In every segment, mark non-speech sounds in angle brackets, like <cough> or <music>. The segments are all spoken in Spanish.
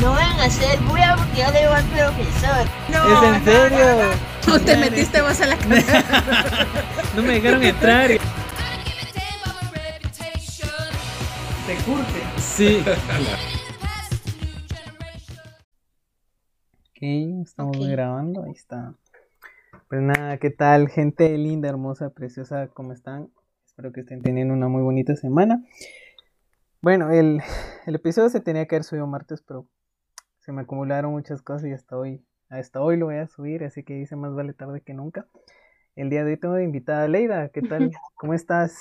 No van a ser bulla porque yo le digo al profesor. ¿Es en serio? No te metiste vos a la casa. <laughs> No me dejaron entrar. Te curte. Sí. <laughs> Ok, estamos grabando, ahí está. Pues nada, ¿qué tal, gente linda, hermosa, preciosa? ¿Cómo están? Espero que estén teniendo una muy bonita semana. Bueno, el, el episodio se tenía que haber subido martes, pero se me acumularon muchas cosas y hasta hoy, hasta hoy lo voy a subir, así que dice más vale tarde que nunca. El día de hoy tengo de invitada a Leida, ¿qué tal? ¿Cómo estás?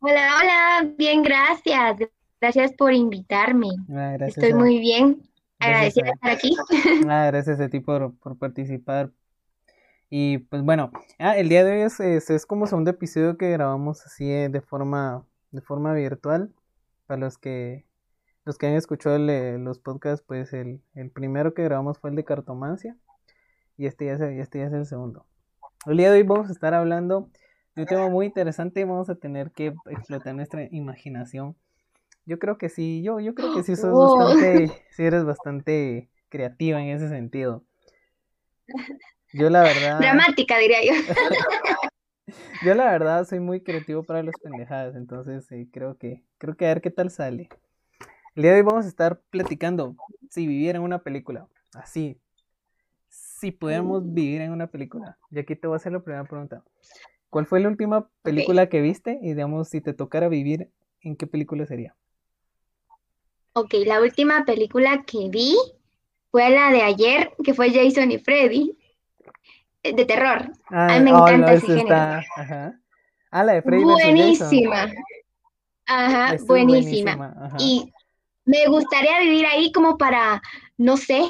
Hola, hola, bien, gracias. Gracias por invitarme. Ah, gracias Estoy a- muy bien. gracias Agradecida de estar aquí. <laughs> Ah, gracias a ti por, por participar. Y pues bueno, ah, el día de hoy es, es, es como segundo episodio que grabamos así eh, de forma, de forma virtual. Para los que, los que han escuchado el, eh, los podcasts, pues el, el primero que grabamos fue el de cartomancia. Y este ya es, el- este ya es el segundo. El día de hoy vamos a estar hablando de un tema muy interesante. Vamos a tener que explotar nuestra imaginación. Yo creo que sí, yo, yo creo que sí sos bastante, <laughs> sí eres bastante creativa en ese sentido. Yo la verdad, Dramática, diría yo. <laughs> yo la verdad soy muy creativo para las pendejadas, entonces eh, creo que, creo que a ver qué tal sale. El día de hoy vamos a estar platicando si viviera en una película, así, si pudiéramos vivir en una película. Y aquí te voy a hacer la primera pregunta. ¿Cuál fue la última película que viste? Y digamos, si te tocara vivir, ¿en qué película sería? Ok, la última película que vi fue la de ayer, que fue Jason y Freddy, eh, de terror. Ah, Ay, me oh, encanta no, ese está, ajá. Ah, la de Freddy Jason. Buenísima. Ajá, buenísima. ajá. Y me gustaría vivir ahí como para, no sé,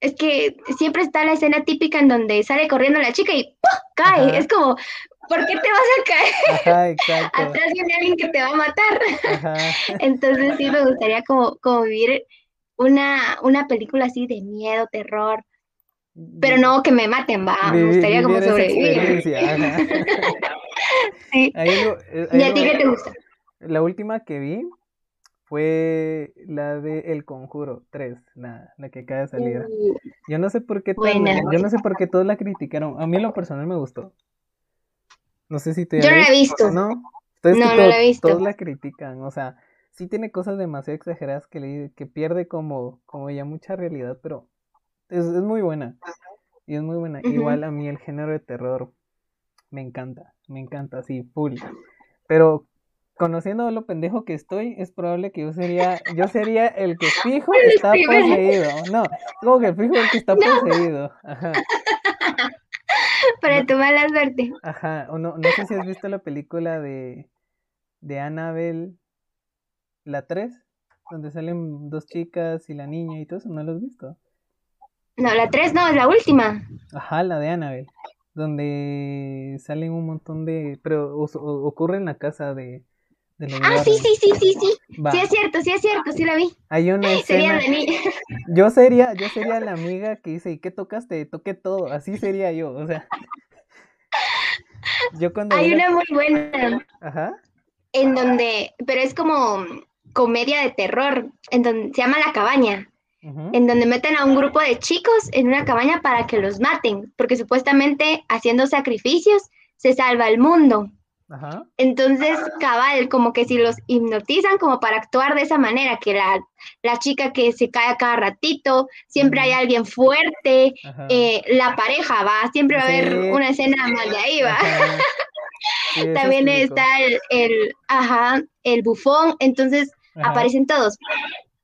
es que siempre está la escena típica en donde sale corriendo la chica y ¡pum! cae. Ajá. Es como, ¿por qué te vas a caer? Ajá. <laughs> Atrás viene alguien que te va a matar. Ajá. <laughs> Entonces sí me gustaría como, como vivir una, una película así de miedo, terror, pero no que me maten, va, me gustaría como sobrevivir. ajá. <laughs> Sí. Hay algo- eh, ¿Y a ti qué te gusta? La última que vi fue la de El Conjuro 3, la, la que acaba de salir. Yo no sé por qué yo no sé por qué todos la criticaron. A mí en lo personal me gustó. No sé si te Yo no la he visto. ¿no? Entonces No, la he visto. todos la critican, o sea, sí tiene cosas demasiado exageradas que, le, que pierde como, como ya mucha realidad, pero es, es muy buena. Y es muy buena. Igual a mí el género de terror me encanta, me encanta, sí, full. Pero conociendo lo pendejo que estoy, es probable que yo sería, yo sería el que <laughs> fijo está poseído. No, como que fijo el que está <laughs> poseído. Ajá. <laughs> para tu mala suerte. Ajá, o no, no sé si has visto la película de, de Annabelle, la 3, donde salen dos chicas y la niña y todo eso, ¿no lo has visto? No, la 3 no, es la última. Ajá, la de Annabelle, donde salen un montón de, pero o- o- ocurre en la casa de, de Ah, sí, sí, sí, sí, sí. Va, Sí es cierto, sí es cierto, sí la vi. hay una <laughs> Sería de mí. yo sería, yo sería la amiga que dice, ¿y qué tocaste? Toqué todo, así sería yo, o sea, yo cuando Hay una muy buena Ajá, en donde, pero es como comedia de terror, en donde se llama La Cabaña, en donde meten a un grupo de chicos en una cabaña para que los maten, porque supuestamente haciendo sacrificios se salva el mundo. Ajá, Entonces, cabal, como que si los hipnotizan como para actuar de esa manera, que la, la chica que se cae a cada ratito, siempre hay alguien fuerte, eh, la pareja va, siempre va a haber Sí. una escena mal de ahí, va. <laughs> Sí, También está el, el, ajá, el bufón, entonces Ajá. aparecen todos.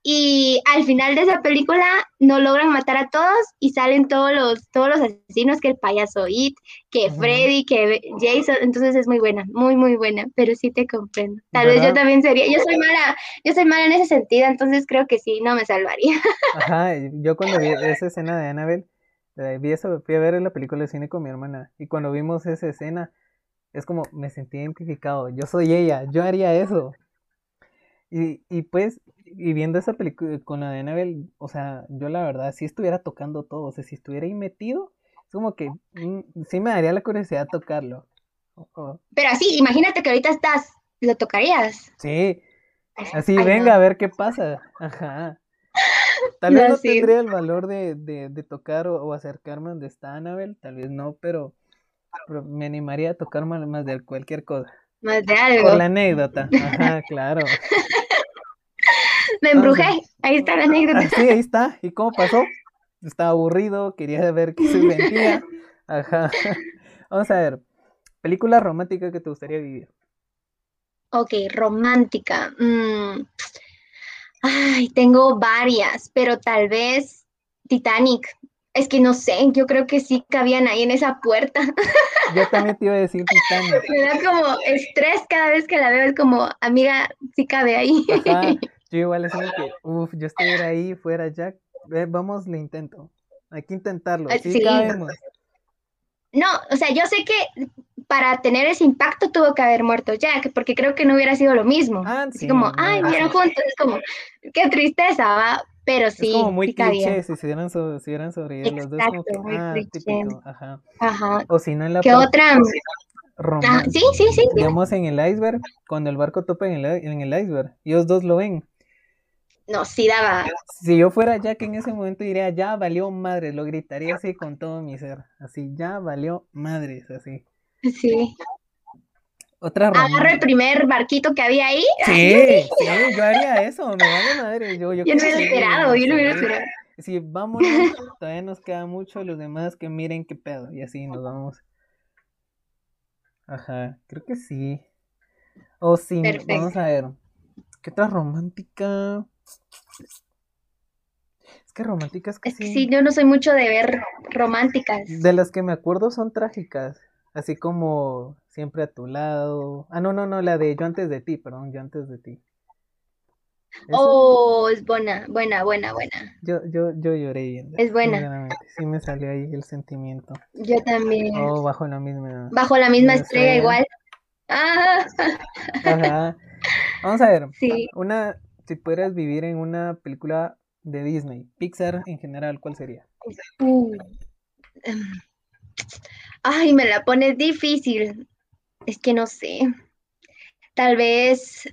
Y al final de esa película no logran matar a todos y salen todos los, todos los asesinos, que el payaso It, que. Freddy, que Jason, entonces es muy buena, muy, muy buena, pero sí te comprendo. Tal vez yo también sería, yo soy mala, yo soy mala en ese sentido, entonces creo que sí, no me salvaría. <laughs> Ajá, yo cuando vi esa escena de Annabelle, eh, vi eso, fui a ver la película de cine con mi hermana, y cuando vimos esa escena, es como me sentí identificado, yo soy ella, yo haría eso. Y, y pues, y viendo esa película con la de Annabelle, o sea, yo la verdad, si estuviera tocando todo, o sea, si estuviera ahí metido, es como que mm, sí me daría la curiosidad tocarlo. Pero así, imagínate que ahorita estás, ¿lo tocarías? sí, Así, Ay, venga no. a ver qué pasa. Ajá. Tal vez No, no sí. tendría el valor de, de, de tocar o, o acercarme donde está Annabelle, tal vez no, pero, pero me animaría a tocar más, más de cualquier cosa. Más de algo. Por la anécdota. Ajá, claro. <laughs> Me embrujé. Ahí está la anécdota. Ah, sí, ahí está. ¿Y cómo pasó? Estaba aburrido, quería ver qué se sentía. Ajá. <laughs> Vamos a ver. Película romántica que te gustaría vivir. Ok, romántica. Mm. Ay, tengo varias, pero tal vez Titanic. Es que no sé, yo creo que sí cabían ahí en esa puerta. Yo también te iba a decir <laughs> Titanic. Me da como estrés cada vez que la veo. Es como, amiga, sí cabe ahí. Ajá. Yo igual de que, uff, yo estuviera ahí, fuera Jack. Eh, vamos, le intento. Hay que intentarlo. Ah, Sí, sí. No, o sea, yo sé que para tener ese impacto tuvo que haber muerto Jack, porque creo que no hubiera sido lo mismo. Ah, Así sí, como, no, ay, no, vieron sí. juntos, es como, qué tristeza, va. Pero sí, es como muy sí cliché si se hubieran, so- si hubieran sobrevivido los dos. Como que, muy ah, típico. Ajá. Ajá. O si no en la ¿Qué parte otra? Ah, romántica. sí, sí, sí. Digamos en el iceberg, cuando el barco topa en el, i- en el iceberg, ellos dos lo ven. No, sí daba. Si yo fuera Jack en ese momento diría, ya valió madres, lo gritaría así con todo mi ser. Así, ya valió madres, así. Sí. Otra Agarro el primer barquito que había ahí. Sí, sí, yo haría eso, me vale madre. Yo, yo Yo no hubiera sí, esperado, yo no hubiera sí. esperado. Sí, vámonos, <laughs> todavía nos queda mucho, los demás que miren qué pedo, y así nos vamos. Ajá, creo que sí. O sí, Perfecto. vamos a ver. ¿Qué otra romántica? Es que románticas que Es que sí. sí, yo no soy mucho de ver románticas. De las que me acuerdo son trágicas. Así como siempre a tu lado. Ah, no, no, no, la de yo antes de ti, perdón, yo antes de ti. Oh, es buena, buena, buena, buena. Yo, yo, yo lloré viendo. Es buena. Sí me salió ahí el sentimiento. Yo también. Oh, bajo la misma. Bajo la misma estrella estrella. igual. <laughs> Ah, Ajá. Vamos a ver. sí. Una, si pudieras vivir en una película de Disney, Pixar en general, ¿cuál sería? Uh, em, Ay, me la pones difícil. Es que no sé. Tal vez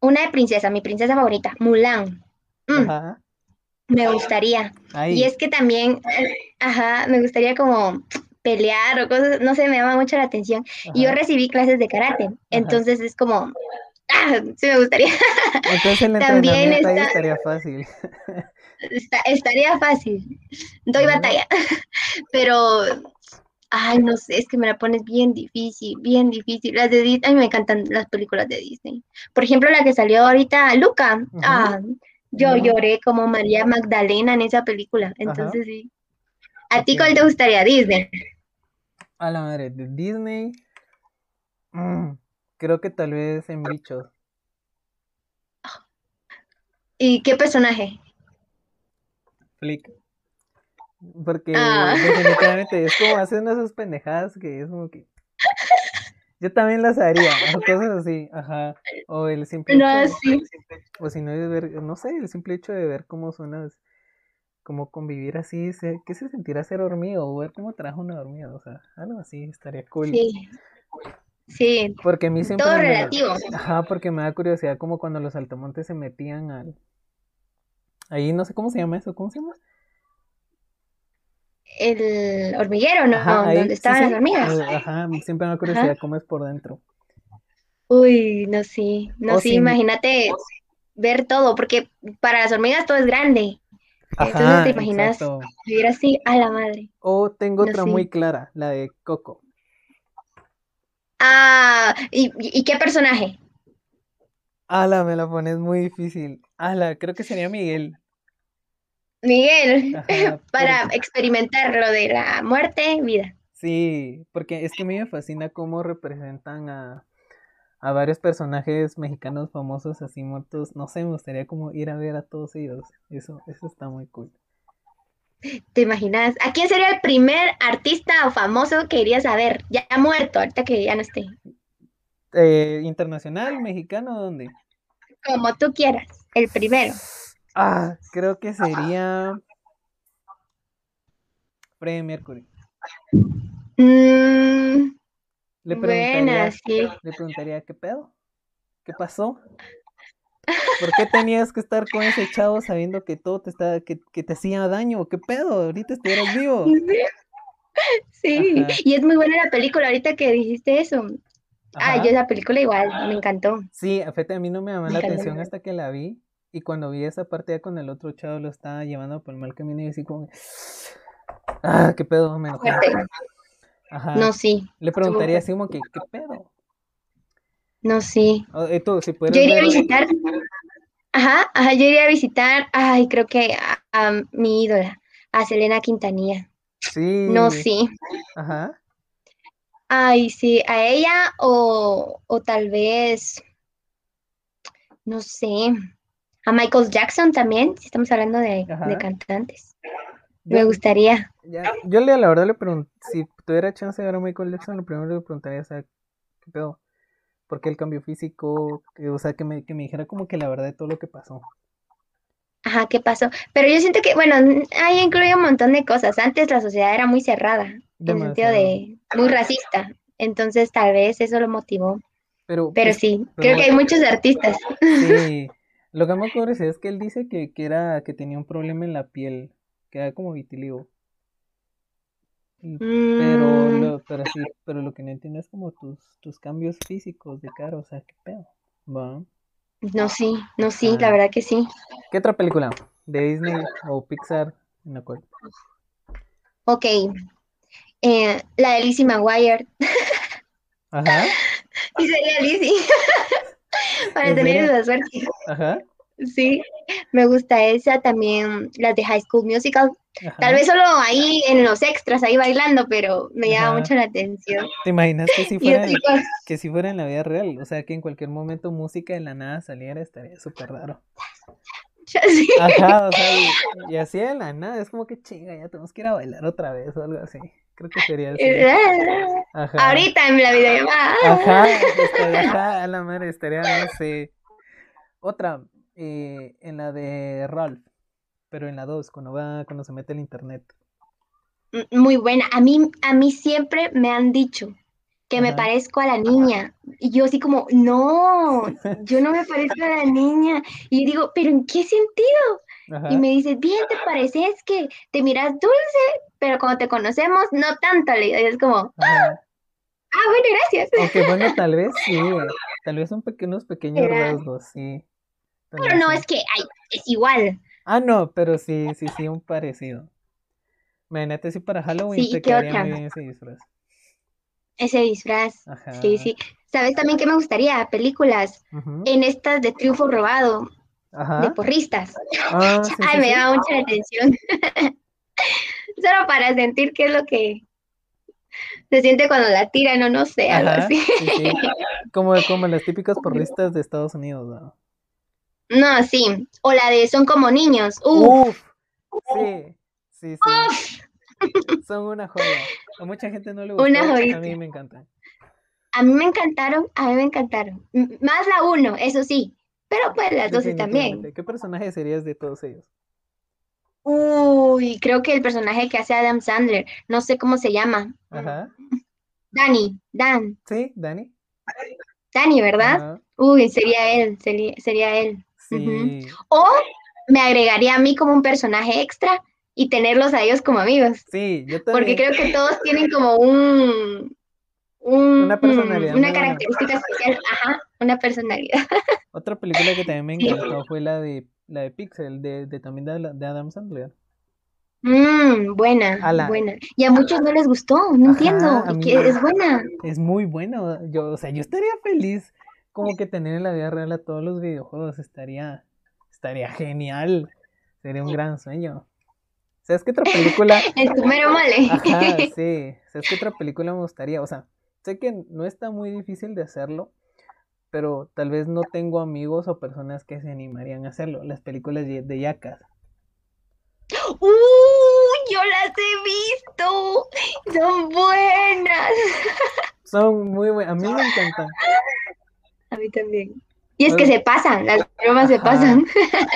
una de princesa, mi princesa favorita, Mulan. Mm, Ajá. me gustaría. Y es que también, ajá, me gustaría como pelear o cosas, no sé, me llama mucho la atención. Y yo recibí clases de karate, entonces es como, ah, sí me gustaría. <laughs> Entonces el también entrenamiento ahí está- estaría fácil. Está- estaría fácil. Doy batalla. <laughs> Pero, ay, no sé, es que me la pones bien difícil, bien difícil. Las de Disney, a mí me encantan las películas de Disney. Por ejemplo, la que salió ahorita, Luca. Ah, yo lloré como María Magdalena en esa película. Entonces, sí. ¿A ti cuál te gustaría? Disney. A la madre, de Disney. mm, creo que tal vez en Bichos. ¿Y qué personaje? Flick. Porque Ah. definitivamente es como hacen esas pendejadas que es como que. Yo también las haría, o cosas así, ajá. O el simple No, hecho, sí. o si no es ver, no sé, el simple hecho de ver cómo son como convivir así, ¿qué se sentirá ser hormigo? O ver cómo trabaja una hormiga, o sea, algo así estaría cool. Sí. Sí, Porque a mí siempre todo me- relativo. Ajá, porque me da curiosidad como cuando los saltamontes se metían al... Ahí no sé cómo se llama eso, ¿cómo se llama? El hormiguero, ¿no? Ajá, ahí, Donde estaban sí, las hormigas. Ajá, siempre me da curiosidad cómo es por dentro. Uy, no sí, no O sí, imagínate ver todo, porque para las hormigas todo es grande. Entonces Ajá, te imaginas exacto. vivir así a la madre. O tengo No, otra sí. muy clara, la de Coco. Ah, ¿y, y qué personaje? Ala, me la pones muy difícil. Ala, creo que sería Miguel. Miguel, Ajá, <laughs> para porque- experimentar lo de la muerte, vida. Sí, porque es que a mí me fascina cómo representan a, a varios personajes mexicanos famosos así muertos. No sé, me gustaría como ir a ver a todos ellos. Eso, eso está muy cool. ¿Te imaginas? ¿A quién sería el primer artista o famoso que irías a ver? Ya muerto, ahorita que ya no esté. Eh, internacional, mexicano, ¿dónde? Como tú quieras, el primero. Ah, creo que sería Freddie Mercury. Mm, Le buena, preguntaría, sí. le preguntaría, ¿qué pedo? ¿Qué pasó? ¿Por qué tenías que estar con ese chavo sabiendo que todo te estaba, que, que te hacía daño? ¿Qué pedo? Ahorita estuvieras vivo. <laughs> Sí, Ajá. y es muy buena la película ahorita que dijiste eso. Ah, Ajá. yo esa película igual, me encantó. Sí, fíjate, a mí no me llamó Me la encantó. atención hasta que la vi. Y cuando vi esa parte ya con el otro chavo lo estaba llevando por el mal camino y así como... Ah, qué pedo, me enojé. Ajá. No, sí, Le preguntaría así como que, ¿qué pedo? No, sí. O- eh, tú, si Yo iría a visitar, ajá, ajá, yo iría a visitar, ay, creo que a, a mi ídola, a Selena Quintanilla. Sí. No, sí. Ajá. Ay, sí, a ella o, o tal vez, no sé, a Michael Jackson también, si estamos hablando de, de cantantes. Yo- Me gustaría. Ya, yo le, la verdad le pregunté, si tuviera chance de ver a Michael Jackson, lo primero que le preguntaría es, ¿qué pedo? ¿Por qué el cambio físico? Que, o sea, que me, que me dijera como que la verdad de todo lo que pasó. Ajá, ¿qué pasó? Pero yo siento que, bueno, ahí incluye un montón de cosas. Antes la sociedad era muy cerrada, en el sentido de muy racista. Entonces tal vez eso lo motivó. Pero, Pero pues, sí, pero creo que hay muchos artistas. sí, <laughs> lo que me acuerdo es que él dice que, que era, que tenía un problema en la piel, que era como vitiligo. Y- Pero Mm, lo, pero sí, pero lo que no entiendo es como tus, tus cambios físicos de cara, o sea, qué pedo. Va. no, sí, no, sí, Ah. la verdad que sí. ¿Qué otra película? ¿De Disney o Pixar? La cual. Ok. Eh, la de Lizzie McGuire. Ajá, <laughs> Y sería Lizzie. <laughs> Para ¿En tener esa suerte. ajá, Sí, me gusta esa. También las de High School Musical. Ajá. Tal vez solo ahí en los extras, ahí bailando, pero me llama mucho la atención. ¿Te imaginas que si <laughs> fuera, que si fuera en la vida real? O sea, que en cualquier momento música de la nada saliera, estaría súper raro. Sí. <laughs> Ajá, o sea, y, y así de la nada, es como que chinga, ya tenemos que ir a bailar otra vez o algo así. Creo que sería así. <laughs> Ajá. Ahorita en la videollamada. Ajá, estaría, ajá, a la madre, estaría, no sé. Otra, eh, en la de Ralph, pero en la 2, cuando va, cuando se mete el internet. Muy buena. A mí, a mí siempre me han dicho que me parezco a la niña. Y yo así como, no, <laughs> yo no me parezco a la niña. Y yo digo, ¿pero en qué sentido? Ajá. Y me dice, bien, te pareces que te miras dulce, pero cuando te conocemos, no tanto. Le es como, Ajá. ah, bueno, gracias. Aunque bueno, tal vez <laughs> sí, tal vez unos pequeños Será. rasgos, sí. Pero no, sí. es que ay, es igual. Ah, no, pero sí, sí, sí, un parecido. Imagínate si para Halloween Sí, ¿y te qué quedaría otra? muy bien ese disfraz. Ese disfraz. Ajá. Sí, sí. ¿Sabes también qué me gustaría? Películas en estas de triunfo robado, de Ajá. porristas. Ah, <laughs> sí, Ay, sí, me mucho la atención. <laughs> Solo para sentir qué es lo que se siente cuando la tiran o no sé, algo Ajá, así. sí, sí. <laughs> Como, como las típicas porristas de Estados Unidos, ¿no? No, sí. O la de Son como niños. Uf, Uf, sí, sí, sí. Son una joya. A mucha gente no le Una gustó, a joyita. mí me encantan. a mí me encantaron, a mí me encantaron. M- Más la uno, eso sí. Pero pues las dos también. Definitivamente. ¿Qué personaje serías de todos ellos? Uy, creo que el personaje que hace Adam Sandler, no sé cómo se llama. Ajá. Danny, Dan, Sí, Dani. Danny, ¿verdad? Ajá. Uy, sería él, sería, sería él. Sí. O me agregaría a mí como un personaje extra y tenerlos a ellos como amigos. Sí, yo Porque también. creo que todos tienen como un, un- Una personalidad una buena. característica especial, ajá, una personalidad. <laughs> Otra película que también me Sí. encantó fue la de la de Pixel, de, de también de, de Adam Sandler. Mm, buena, buena. Y a muchos no les gustó, no Ajá, entiendo, es buena. Es muy bueno. Yo, o sea, yo estaría feliz como que tener en la vida real a todos los videojuegos. Estaría, estaría genial. Sería un gran sueño. ¿Sabes qué otra película? Es tu mero mole. Ajá, <laughs> sí. ¿Sabes qué otra película me gustaría? O sea, sé que no está muy difícil de hacerlo, pero tal vez no tengo amigos o personas que se animarían a hacerlo. Las películas de, Yakas. ¡Uh! Yo las he visto. Son buenas. <laughs> Son muy buenas. A mí me encantan. <laughs> A mí también. Y es que se pasan, las bromas se pasan.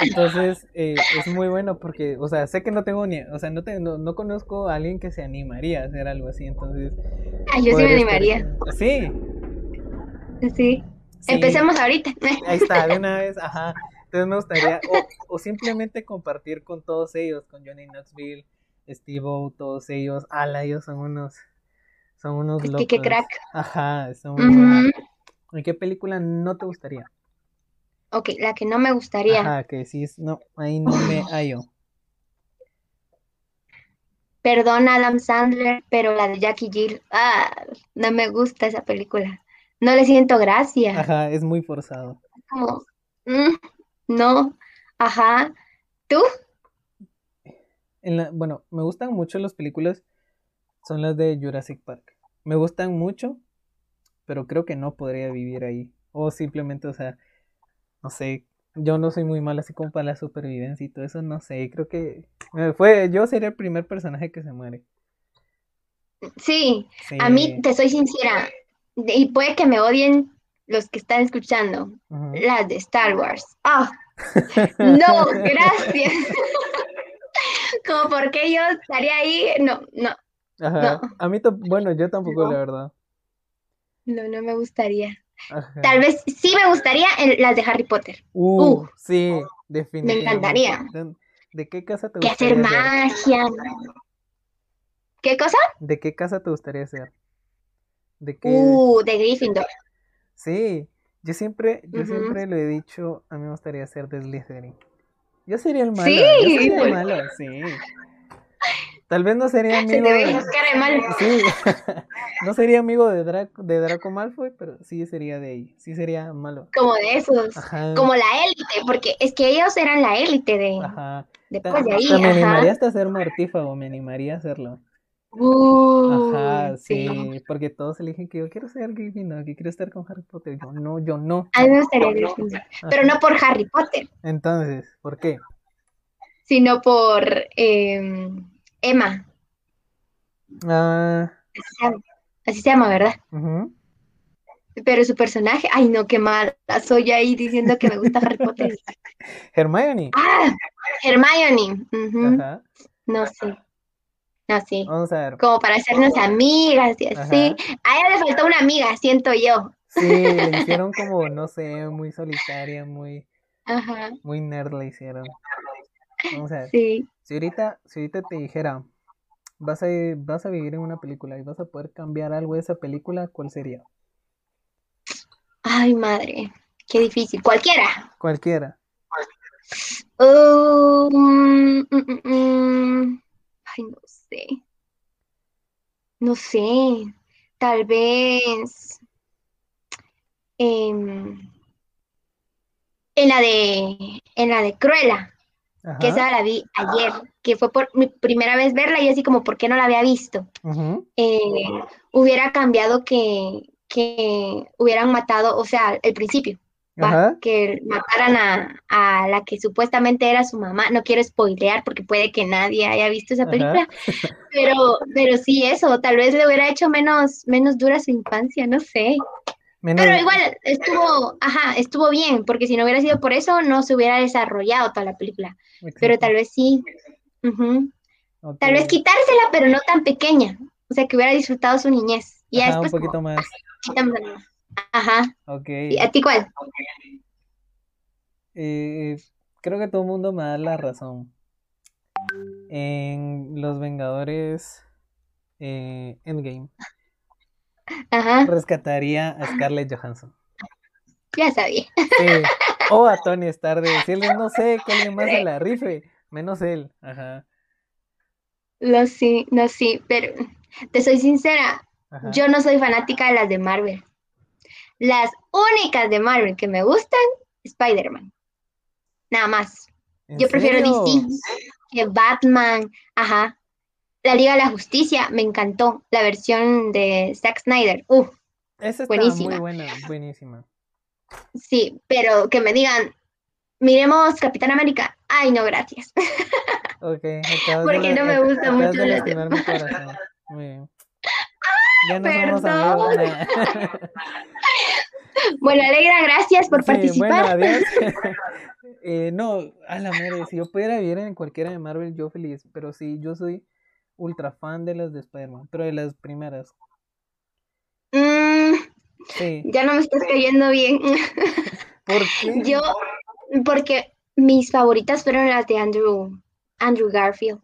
Entonces, <laughs> eh, es muy bueno porque, o sea, sé que no tengo ni, o sea, no, te- no, no conozco a alguien que se animaría a hacer algo así, entonces... Ay, yo sí me podría estar- animaría. Sí, Sí. Sí, Empecemos ahorita. Ahí está, de una <laughs> vez, ajá. Entonces me gustaría, o, o simplemente compartir con todos ellos, con Johnny Knoxville, Steve-O, todos ellos. Ala, ellos son unos, son unos Es locos. que qué crack. Ajá, son buenos. Ujú. ¿En qué película no te gustaría? Ok, la que no me gustaría. Ajá, que decís, no, ahí no me <laughs> hallo. Perdón, Adam Sandler, pero la de Jackie Jill, ah, no me gusta esa película. No le siento gracia. Ajá, es muy forzado. Como, mm, no, ajá. ¿Tú? En la, bueno, me gustan mucho las películas, son las de Jurassic Park. Me gustan mucho, pero creo que no podría vivir ahí. O simplemente, o sea, no sé, yo no soy muy mal así como para la supervivencia y todo eso, no sé, creo que eh, fue, yo sería el primer personaje que se muere. Sí, Sí, a mí, te soy sincera, y puede que me odien los que están escuchando, las de Star Wars. Ah, <laughs> no, gracias. <laughs> Como porque yo estaría ahí, no, no, Ajá, a mí, bueno, yo tampoco, No. la verdad. No, no me gustaría. Ajá. Tal vez sí me gustaría las de Harry Potter. Uh, Uh, sí, definitivamente. encantaría. ¿De, qué casa te Que hacer gustaría ser? magia. ¿Qué cosa? ¿De qué casa te gustaría ser? ¿De qué? Uh, de Gryffindor. Sí, yo siempre, yo siempre lo he dicho, a mí me gustaría ser de Slytherin. Yo sería el malo, Sí, yo sería el <laughs> malo, sí. Tal vez no sería <laughs> Se amigo te de... esa cara de malo. Sí, <laughs> no sería amigo de Draco, de Draco Malfoy, pero sí sería de ahí, sí sería malo. Como de esos. Ajá, Como la élite, porque es que ellos eran la élite de ajá. Después de ahí, hasta me animaría hasta a ser mortífago, me animaría a hacerlo. Uh, Ajá, sí. sí, porque todos eligen que yo quiero ser Gryffindor, que quiero estar con Harry Potter. Yo no, yo no. A mí me gustaría Gryffindor, pero no por Harry Potter, Entonces, ¿por qué? sino por eh, Emma. Ah, Así se llama, así se llama, ¿verdad? Pero su personaje, ay no, qué mala soy ahí diciendo que me gusta Harry Potter. <laughs> Hermione. Ah, Hermione. Ajá. No sé, no sé. Vamos a ver. Como para hacernos amigas y así. A ella le faltó una amiga, siento yo. Sí, le hicieron como, no sé, muy solitaria, muy, Ajá, muy nerd le hicieron. Vamos a ver. sí. Si ahorita, si ahorita te dijera, vas a, vas a vivir en una película y vas a poder cambiar algo de esa película, ¿cuál sería? Ay, madre, qué difícil. Cualquiera. Cualquiera. Oh, mm, mm, mm, mm. Ay, no sé. No sé. Tal vez. em, en la de. En la de Cruella, que esa la vi ayer, que fue por mi primera vez verla y así como, ¿por qué no la había visto? Eh, hubiera cambiado que, que hubieran matado, o sea, el principio, que mataran a, a la que supuestamente era su mamá. No quiero spoilear porque puede que nadie haya visto esa película, pero, pero sí eso, tal vez le hubiera hecho menos, menos dura su infancia, no sé. Menos- Pero igual estuvo, ajá, estuvo bien, porque si no hubiera sido por eso, no se hubiera desarrollado toda la película. Pero tal vez sí. Tal vez quitársela, pero no tan pequeña. O sea, que hubiera disfrutado su niñez. Y ya Ajá, un poquito más. Ajá. Ok. ¿Y a ti cuál? Eh, creo que todo el mundo me da la razón. En Los Vengadores eh, Endgame Ajá. rescataría a Scarlett Johansson. Ya sabía. Sí. O a Tony Stark de decirle, no sé, que alguien más se la rife, menos él. Ajá. Lo sí, no sí, pero te soy sincera, Ajá. yo no soy fanática de las de Marvel. Las únicas de Marvel que me gustan, Spider-Man. Nada más. ¿En Yo prefiero? DC que Batman. Ajá. La Liga de la Justicia me encantó. La versión de Zack Snyder. Uf, Esa está Buenísima. muy buena, buenísima. sí, pero que me digan, miremos Capitán América. Ay, no, gracias. Ok, <laughs> Porque de, no me acabas mucho de mi corazón. Muy bien. Ya no somos perdón. amigos. Bueno, Alegra, gracias por Sí, bueno, participar. adiós. <laughs> Eh, no, a la madre, si yo pudiera vivir en cualquiera de Marvel, yo feliz. Pero sí, yo soy ultra fan de las de Spider-Man, pero de las primeras. Mm, Sí. Ya no me estás cayendo bien. <laughs> ¿Por qué? Yo, porque mis favoritas fueron las de Andrew, Andrew Garfield.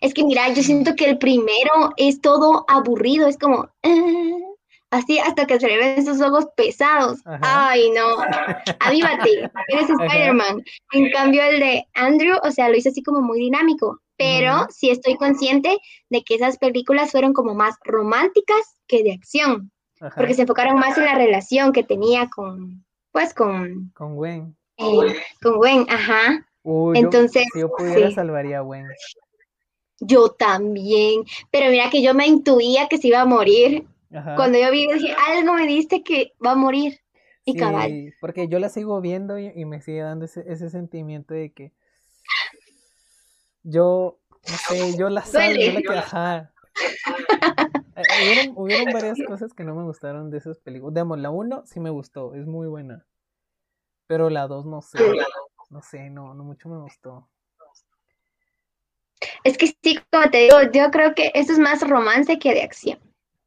Es que mira, yo siento que el primero es todo aburrido, es como "Ah", así hasta que se le ven sus ojos pesados. Ajá. Ay, no. Avívate, <laughs> eres. Spider-Man. En cambio, el de Andrew, o sea, lo hizo así como muy dinámico. Pero sí estoy consciente de que esas películas fueron como más románticas que de acción, Ajá. porque se enfocaron más en la relación que tenía con, pues, con, Con Gwen. eh, con Gwen, ajá. Uy, yo- Entonces, si yo pudiera, sí. salvaría a Gwen. Yo también, pero mira que yo me intuía que se iba a morir. Ajá. Cuando yo vi, dije, algo me diste que va a morir. Y cabal. Sí, porque yo la sigo viendo y, y me sigue dando ese, ese sentimiento de que yo, no sé, yo la salvo, yo la que, ajá. <laughs> Eh, Hubieron, hubieron varias cosas que no me gustaron de esas películas. Digamos, la 1 sí me gustó, es muy buena. Pero la 2 no sé, no sé, no, no mucho me gustó. Es que sí, como te digo, yo creo que eso es más romance que de acción.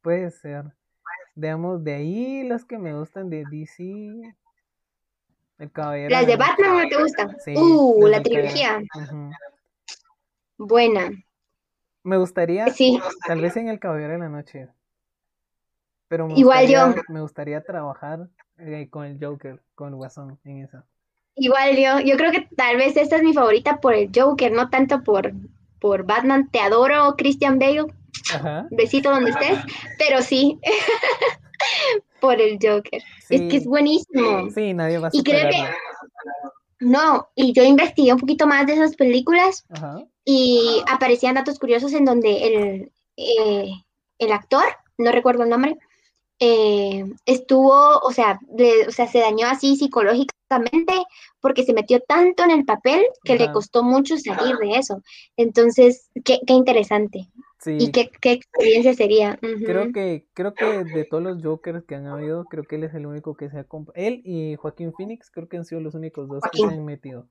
Puede ser. Digamos, de ahí las que me gustan de DC. El Caballero. Las de. Batman no te gustan. Sí, Uh, la trilogía. Ujú. Buena. Me gustaría, Sí, tal vez en El Caballero de la Noche. Pero me Igual yo. me gustaría trabajar eh, con el Joker, con el Guasón en esa. igual yo. Yo creo que tal vez esta es mi favorita por el Joker, no tanto por, por Batman. Te adoro, Christian Bale. Ajá. Besito donde estés. Pero sí, <laughs> por el Joker. Es que es buenísimo. sí, nadie va a Y creo que-. No, y yo investigué un poquito más de esas películas Ajá. y aparecían datos curiosos en donde el, eh, el actor, no recuerdo el nombre, eh, estuvo, o sea, le- o sea, se dañó así psicológicamente porque se metió tanto en el papel que le costó mucho salir de eso. Entonces, qué, qué interesante. Sí, Y qué, qué experiencia sería. Creo que, creo que de todos los Jokers que han habido, creo que él es el único que se ha Él y Joaquín Phoenix creo que han sido los únicos dos que se han metido.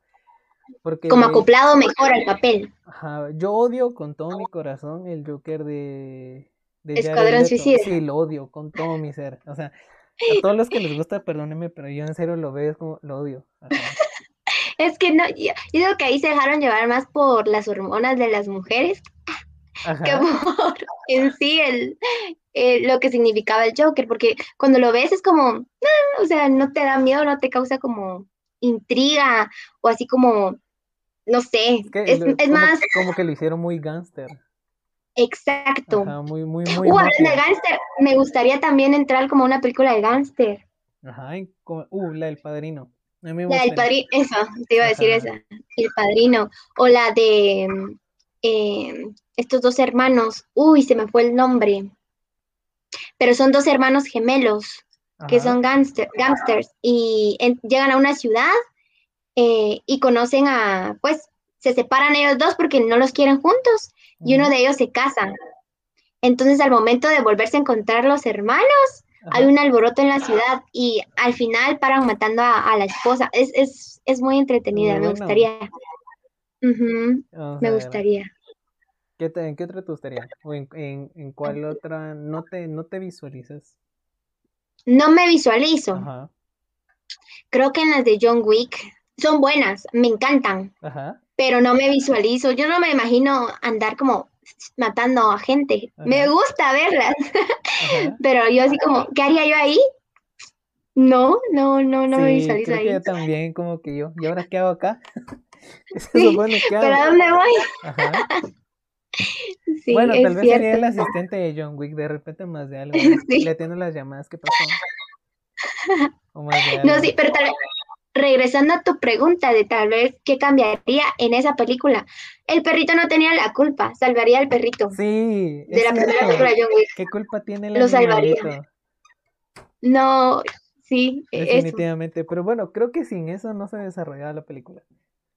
Porque Como acoplado mejor al papel. Ajá, yo odio con todo mi corazón el Joker de, de Escuadrón. Suicida. Sí, lo odio con todo mi ser. O sea, a todos los que les gusta, perdónenme, pero yo en serio lo veo, es como, lo odio. Ajá. <laughs> Es que no, yo, yo digo que ahí se dejaron llevar más por las hormonas de las mujeres que Ajá. por <laughs> en sí el, eh, lo que significaba el Joker, porque cuando lo ves es como, "Ah", o sea, no te da miedo, no te causa como intriga o así como, no sé, Es que es, lo- es como, más como que lo hicieron muy gangster. exacto. Ajá, muy, muy, muy Uh, hablando de mafia. gángster, me gustaría también entrar como una película de gángster. Ajá, uh, la del padrino. La del padrino, eso, te iba a decir Ajá. esa, el padrino. O la de eh, estos dos hermanos, uy, se me fue el nombre. Pero son dos hermanos gemelos que son gangster, gangsters y en- llegan a una ciudad eh, y conocen a, pues, se separan ellos dos porque no los quieren juntos y uno de ellos se casa. Entonces, al momento de volverse a encontrar los hermanos, hay un alboroto en la ciudad y al final paran matando a, a la esposa. Es, es, es muy entretenida, Muy me bueno. gustaría. Vamos me gustaría. ¿Qué te- ¿En qué otra te gustaría? ¿O en, en, en cuál otra no te, no te visualizas? No me visualizo. Ajá, Creo que en las de John Wick son buenas, me encantan, ajá. pero no me visualizo. Yo no me imagino andar como matando a gente. Me gusta verlas, <laughs> pero yo así como, ¿qué haría yo ahí? No, no, no, no me visualizo creo que ahí. yo también, como que yo. ¿Y ahora qué hago acá? <laughs> <laughs> Que ¿Pero a dónde voy? Ajá. <laughs> Sí, Bueno, tal vez sería el asistente de John Wick, de repente más de algo. <laughs> Sí. Le atiendo las llamadas, ¿qué pasó? O más de No, sí, pero tal vez, regresando a tu pregunta de tal vez qué cambiaría en esa película, el perrito no tenía la culpa, salvaría al perrito Sí, de la primera película de John Wick. ¿Qué culpa tiene el Lo salvaría. animalito? No, sí, e- eso. Definitivamente. Pero bueno, creo que sin eso no se desarrollaba la película.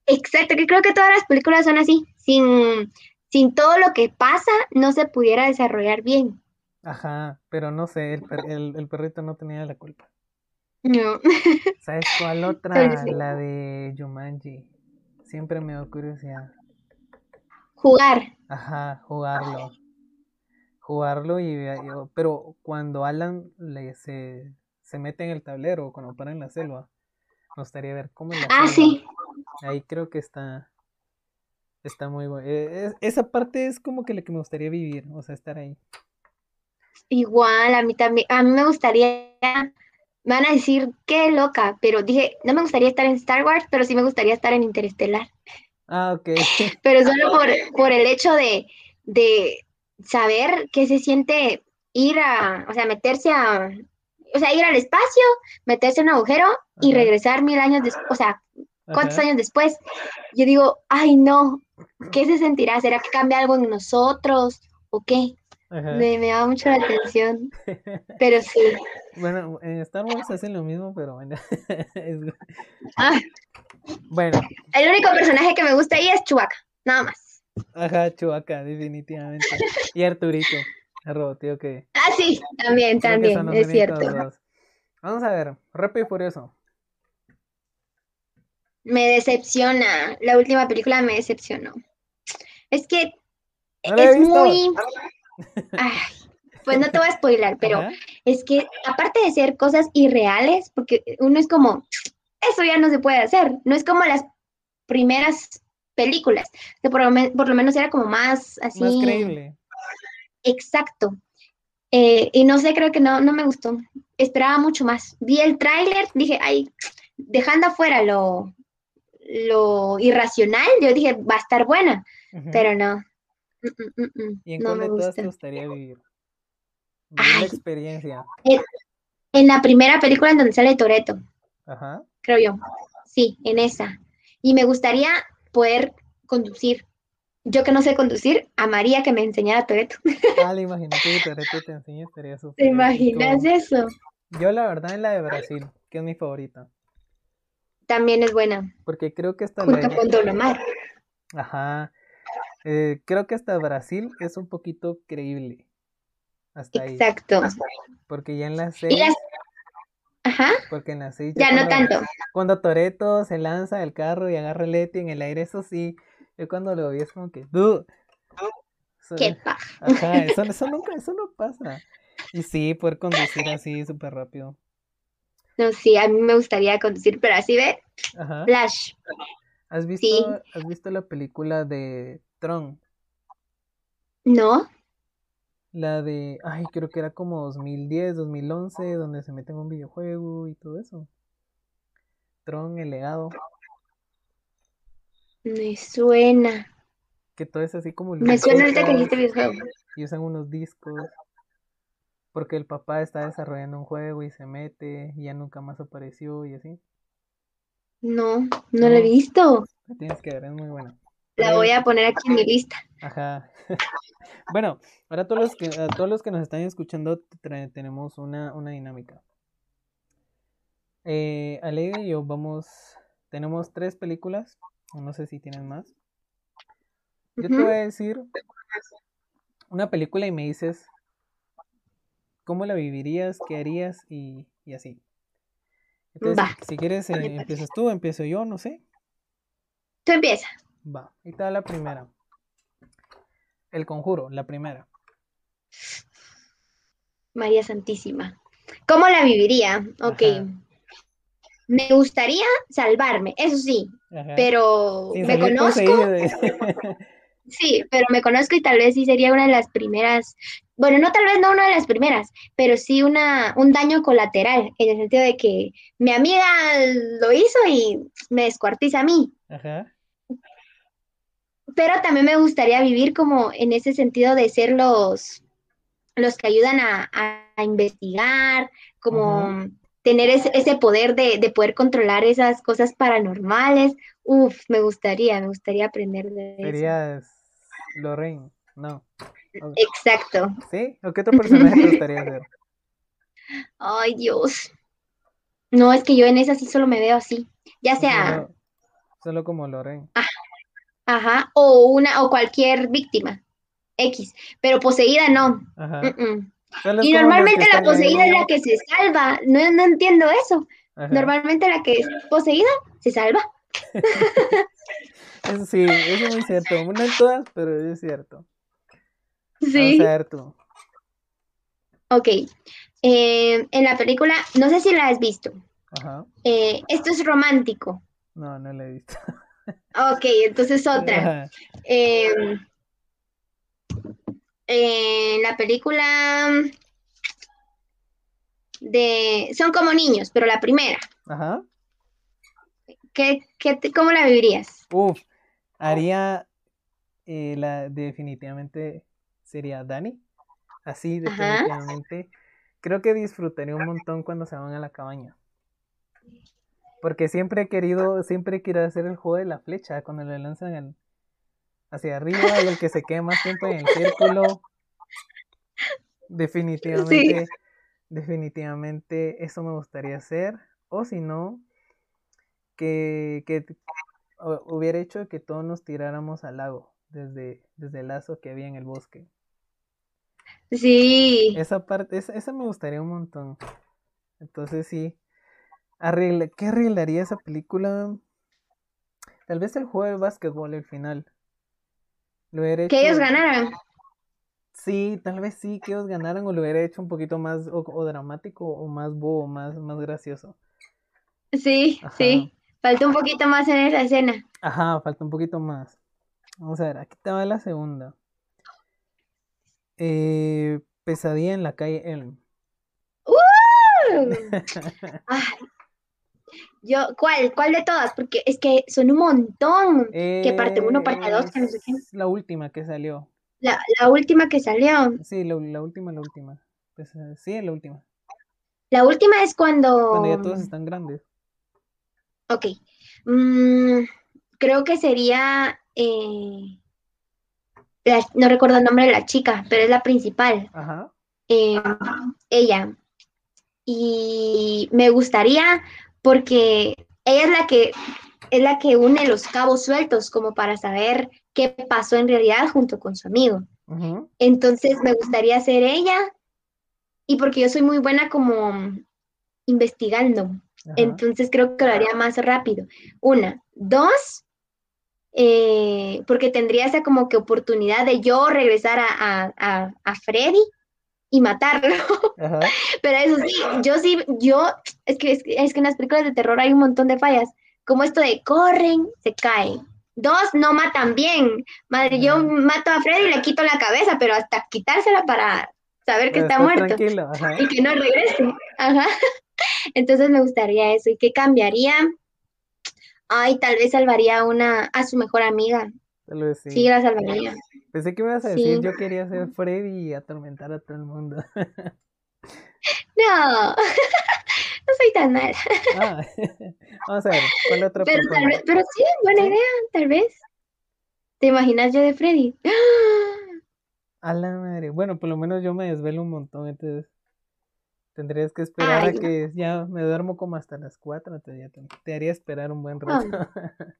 Exacto, que creo que todas las películas son así. Sin, sin todo lo que pasa, no se pudiera desarrollar bien. Ajá, pero no sé, el, per- el, el perrito no tenía la culpa. No. <laughs> ¿Sabes cuál otra? Sí. La de Jumanji. Siempre me da curiosidad. Jugar. Ajá, jugarlo. jugarlo y, pero cuando Alan le se, se mete en el tablero, cuando para en la selva, me gustaría ver cómo es la Ah, selva. sí. Ahí creo que está está muy bueno. esa parte es como que la que me gustaría vivir, o sea, estar ahí. Igual, a mí también, a mí me gustaría, me van a decir qué loca, pero dije, no me gustaría estar en Star Wars, pero sí me gustaría estar en Interestelar. Ah, ok. <laughs> Pero solo por, por el hecho de, de saber qué se siente ir a, o sea, meterse a, o sea, ir al espacio, meterse en un agujero y regresar mil años después, o sea, ¿cuántos Ajá, años después? Yo digo, ay, no, ¿qué se sentirá? ¿Será que cambia algo en nosotros o qué? Me, me llama mucho la atención, <laughs> pero sí. Bueno, en Star Wars hacen lo mismo, pero bueno. <laughs> es- Ah, Bueno, el único personaje que me gusta ahí es Chewbacca, nada más. ajá, Chewbacca, definitivamente. Y Arturito, el robotito que Ah, sí, también, también, es cierto. dos. Vamos a ver, Rápido y Furioso. Me decepciona, la última película me decepcionó. Es que No es muy... <laughs> Ay, pues no te voy a spoilar, <laughs> pero es que aparte de ser cosas irreales, porque uno es como, eso ya no se puede hacer, no es como las primeras películas, que por lo, men- por lo menos era como más así. Más creíble. Exacto. Eh, y no sé, creo que no, no me gustó. Esperaba mucho más. Vi el tráiler, dije, ay, dejando afuera lo, lo irracional, yo dije, va a estar buena, pero no. Mm, mm, mm, ¿Y en no cuál me de todas gusta. te gustaría vivir? La experiencia. En la primera película en donde sale Toreto, Ajá. creo yo. Sí, en esa. Y me gustaría poder conducir. Yo que no sé conducir, amaría que me enseñara Toreto. Ah, <laughs> le que Toretto te enseñe, estaría súper ¿Te imaginas eso? Yo la verdad en la de Brasil, que es mi favorita. También es buena, Porque creo que hasta la junto de- con Don Omar. Ajá. Eh, creo que hasta Brasil es un poquito creíble. Hasta ahí. Exacto. Porque ya en la Y 6, las... Ajá, porque en la 6 ya no tanto. Cuando Toreto se lanza del carro y agarra el Leti en el aire, eso sí, yo cuando lo vi es como que, "Duh". Eso- Qué paja. Ajá, eso, eso nunca, eso no pasa. Y sí, poder conducir así súper rápido. No, sí, a mí me gustaría conducir, pero así ve, Ajá. Flash. ¿Has visto, Sí. has visto la película de Tron? ¿No? La de, ay, creo que era como 2010, 2011, donde se mete en un videojuego y todo eso. Tron, el legado, Me suena. que todo es así como Me suena ahorita que dijiste videojuego. y usan unos discos. Porque el papá está desarrollando un juego y se mete y ya nunca más apareció y así. No, no la he No. visto. La tienes que ver, es muy buena. La voy a poner aquí en mi lista. Ajá. <laughs> bueno, ahora todos los que, a todos los que nos están escuchando tenemos una, una dinámica. Eh, Ale y yo vamos, tenemos tres películas, no sé si tienen más. Yo te voy a decir una película y me dices cómo la vivirías, qué harías y, y así. Entonces, Va. si quieres, eh, empiezas tú, empiezo yo, no sé. Tú empieza. Va, ahí está la primera. El conjuro, la primera. María Santísima. ¿Cómo la viviría? Ok. Ajá. Me gustaría salvarme, eso sí, Ajá. pero Sin me conozco, de- <laughs> <laughs> sí, pero me conozco y tal vez sí sería una de las primeras, bueno, no tal vez no una de las primeras, pero sí una, un daño colateral, en el sentido de que mi amiga lo hizo y me descuartiza a mí. Ajá. Pero también me gustaría vivir como en ese sentido de ser los, los que ayudan a, investigar, como tener ese, ese poder de, de poder controlar esas cosas paranormales. Uf, me gustaría, me gustaría aprender de eso. Serías Lorraine, no. Exacto. ¿Sí? ¿O qué otro personaje te <laughs> gustaría ser? Ay, Dios. No, es que yo en esa sí solo me veo así. Ya sea, Solo, solo como Lorraine. ajá, o una, o cualquier víctima. X. Pero poseída no. Ajá. Mm, mm. Y normalmente la poseída ahí. es la que se salva. No, no entiendo eso. Ajá. Normalmente la que es poseída se salva. <laughs> Eso sí, eso es muy cierto. No en todas, pero es cierto. Sí. Vamos a ver tú. Ok. Eh, en la película, no sé si la has visto. Ajá. eh, esto es romántico. No, no la he visto. Ok, entonces otra. Eh, en la película de... Son como niños, pero la primera. Ajá. ¿Qué, qué ¿Cómo la vivirías? Uf, haría eh, la definitivamente sería Dani. Así Ajá. definitivamente. Creo que disfrutaría un montón cuando se van a la cabaña. Porque siempre he querido, siempre quiero hacer el juego de la flecha, cuando le lanzan el- hacia arriba y el que se quede más tiempo en el círculo. Definitivamente, definitivamente eso me gustaría hacer. O si no, que, que hubiera hecho que todos nos tiráramos al lago desde, desde el lazo que había en el bosque. Sí. Esa parte, esa, esa me gustaría un montón. Entonces sí. Arregla, ¿qué arreglaría esa película? Tal vez el juego de básquetbol al final. Lo hubiera Que ellos hecho- ganaran. Sí, tal vez sí, que ellos ganaran o lo hubiera hecho un poquito más o, o dramático o más bobo, más, más gracioso. Sí, Ajá. sí. Falta un poquito más en esa escena. Ajá, falta un poquito más. Vamos a ver, aquí te va la segunda. Eh, pesadilla en la calle Elm. <laughs> Ay, yo, ¿cuál? ¿Cuál de todas? Porque es que son un montón. Que parte uno, parte dos, que no sé qué. La última que salió. La, la última que salió. Sí, la, la última, la última. Pues, eh, sí, la última. La última es cuando. Cuando ya todos están grandes. Ok. Mm, creo que sería. eh, la- no recuerdo el nombre de la chica, pero es la principal. Ajá. eh, ella. Y me gustaría porque ella es la que es la que une los cabos sueltos como para saber qué pasó en realidad junto con su amigo. Entonces me gustaría ser ella y porque yo soy muy buena como investigando. ajá. Entonces creo que lo haría más rápido. Una, dos, eh, porque tendría esa como que oportunidad de yo regresar a, a, a, a Freddy y matarlo. <laughs> Ajá. Pero eso sí, yo sí, yo, es que, es que es que en las películas de terror hay un montón de fallas, como esto de corren, se caen. Dos, no matan bien. Madre, yo mato a Freddy y le quito la cabeza, pero hasta quitársela para saber que Pero está muerto tranquilo, ajá. y que no regrese. Ajá. <laughs> Entonces me gustaría eso. ¿Y qué cambiaría? Ay, tal vez salvaría a una, a su mejor amiga. Tal vez sí. Sí, la salvaría. Pensé que me ibas a decir, Sí. yo quería ser Freddy y atormentar a todo el mundo. <laughs> No, <laughs> no soy tan mala. Ah, Vamos a ver, ¿cuál otra Pero, tal vez, pero sí, buena idea, tal vez. ¿Te imaginas yo de Freddy? A la madre. Bueno, por lo menos yo me desvelo un montón, entonces tendrías que esperar Ay, a que ya me duermo como hasta las 4, entonces ya te, te haría esperar un buen rato. <laughs>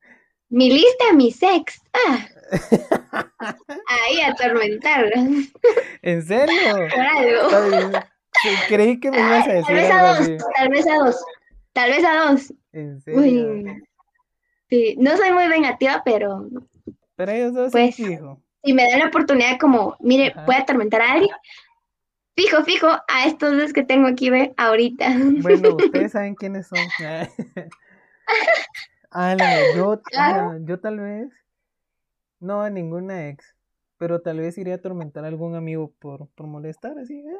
Mi lista, mi sex. Ah, <laughs> ahí atormentar ¿En serio? <laughs> por algo. Creí que me ibas a Tal decir vez algo a dos, así. tal vez a dos, tal vez a dos. ¿En serio? Uy, sí, no soy muy vengativa, pero Pero ellos dos Pues, sí, fijo. Si me dan la oportunidad como, mire, Ajá. puede atormentar a alguien, fijo, fijo, a estos dos que tengo aquí, ve, ahorita. <laughs> Bueno, ustedes saben quiénes son. <laughs> Ala, yo, Claro. yo tal vez, no a ninguna ex, pero tal vez iría a atormentar a algún amigo por, por molestar, así, ¿eh?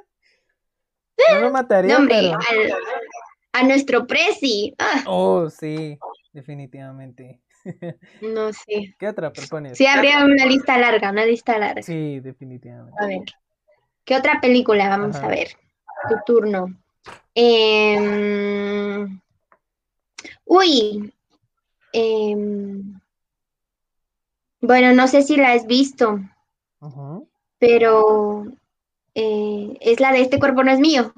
No lo mataría, No, hombre, pero... al- a nuestro presi. Ah, Oh, sí, definitivamente. No sé. ¿Qué otra propones? Sí, habría una lista larga, una lista larga. Sí, definitivamente. A ver. ¿Qué otra película? Vamos Ajá. a ver. Tu turno. Em, Uy. em, Bueno, no sé si la has visto, pero eh, es la de Este cuerpo no es mío.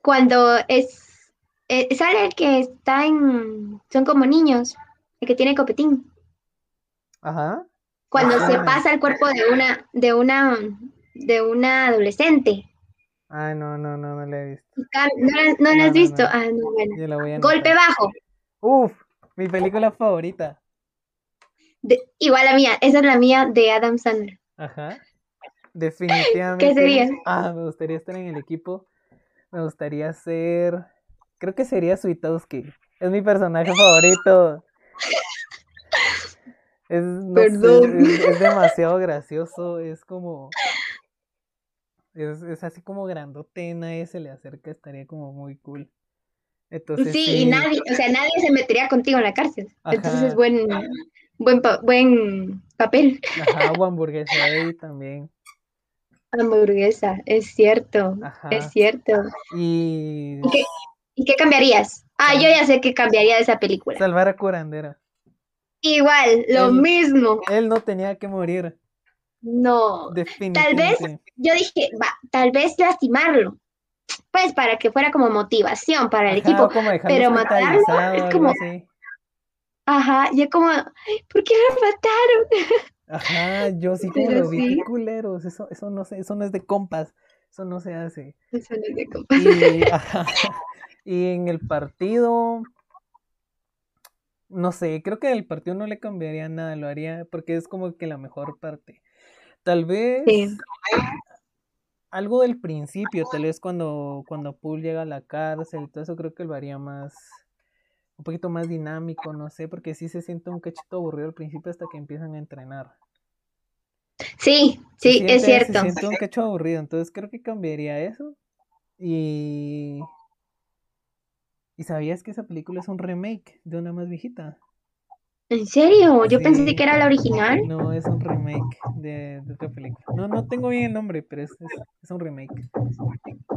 Cuando es eh, sale el que está en son como niños, el que tiene copetín. Ajá. Cuando se pasa el cuerpo de una de una de una adolescente. Ah, no, no, no, no la he visto. ¿No la, no has visto? Ah, no, bueno. Golpe bajo. Uf, mi película favorita. De- igual la mía, esa es la mía de Adam Sandler. Ajá. <laughs> Definitivamente. ¿Qué sería? Ah, me gustaría estar en el equipo. Me gustaría ser. Creo que sería Suitowski. Es mi personaje favorito. Es, no sé, Perdón. es, es demasiado gracioso. Es como. Es, es así como grandote. Nadie se le acerca. Estaría como muy cool. Entonces, Sí, y nadie, o sea, nadie se metería contigo en la cárcel. Entonces Ajá. es buen, buen, pa- buen papel. Ajá, o hamburguesa ahí también. Hamburguesa, es cierto, Ajá. es cierto. Y ¿Y qué, y qué cambiarías? Ah, yo ya sé qué cambiaría de esa película. salvar a curandera. Igual, lo mismo. Él no tenía que morir. No. Definitivamente. Yo dije, va, tal vez lastimarlo. Pues para que fuera como motivación para el Ajá, equipo. pero matarlo es como- así. Ajá, yo como, "Ay, ¿por qué lo mataron? <laughs> Ajá, yo sí como lo vi, sí. culeros, eso, eso no sé, eso no es de compas, eso no se hace. Eso no es de compa. Y, ajá, y en el partido, no sé, creo que en el partido no le cambiaría nada, lo haría porque es como que la mejor parte. Tal vez Sí. algo del principio, tal vez cuando, cuando Poole llega a la cárcel y todo eso, creo que lo haría más, un poquito más dinámico, no sé, porque sí se siente un cachito aburrido al principio hasta que empiezan a entrenar. Sí, sí, es cierto. Se siente un cacho aburrido, entonces creo que cambiaría eso. Y... ¿Y sabías que esa película es un remake de una más viejita? ¿En serio? Yo Sí. pensé que era la original. No, es un remake de, de otra película. No, no tengo bien el nombre, pero es, es, es un remake.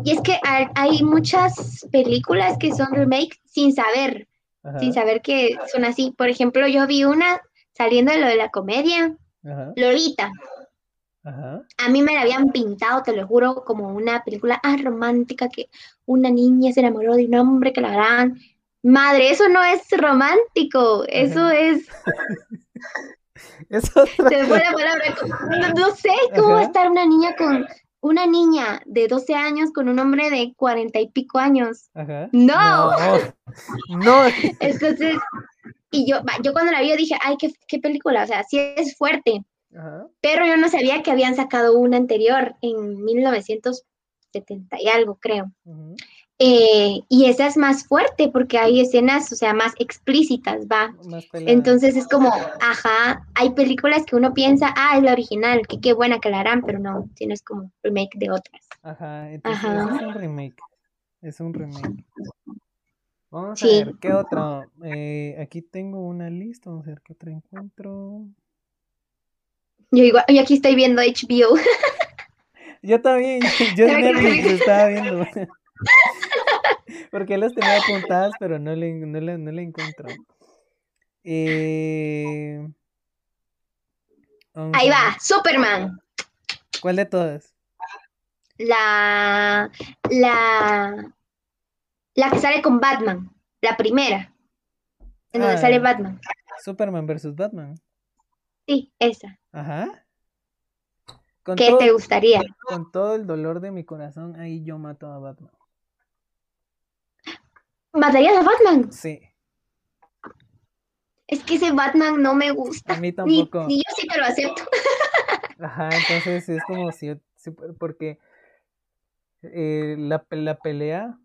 Y es que hay, hay muchas películas que son remake sin saber, Ajá, sin saber que son así. Por ejemplo, yo vi una saliendo de lo de la comedia, ajá, Lolita. Ajá. A mí me la habían pintado, te lo juro, como una película ah, romántica que una niña se enamoró de un hombre que la gran madre, eso no es romántico, eso Ajá. es, <laughs> Es otra se me fue la <laughs> palabra, no, no sé cómo va a estar una niña con una niña de 12 años con un hombre de 40 y pico años. Ajá. No. No. No. <laughs> Entonces, y yo, yo cuando la vi, yo dije, ay, qué, qué película, o sea, sí es fuerte, Ajá. pero yo no sabía que habían sacado una anterior en 1970 y algo, creo. Eh, y esa es más fuerte porque hay escenas, o sea, más explícitas, va. Más. Entonces es como, ajá, hay películas que uno piensa, ah, es la original, que qué buena que la harán, pero no, sino es como remake de otras. Ajá, entonces Ajá. es un remake. Es un remake. Vamos Sí. a ver, ¿qué otra? Eh, aquí tengo una lista, vamos a ver qué otra encuentro. Yo igual, yo aquí estoy viendo HBO. <laughs> Yo también, yo en Netflix sí. estaba viendo. <laughs> Porque las tenía apuntadas, pero no le, no le, no le encuentro. Eh, Ahí va, Superman. ¿Cuál de todas? La, la, la que sale con Batman, la primera, en donde Ah. sale Batman. Superman versus Batman. Sí, esa. Ajá. Con ¿Qué todo, te gustaría? con todo el dolor de mi corazón, ahí yo mato a Batman. ¿Matarías a Batman? Sí, Es que ese Batman no me gusta. a mí tampoco. ni yo sí te lo acepto. <laughs> Ajá, entonces es como si, yo- porque eh, la, la pelea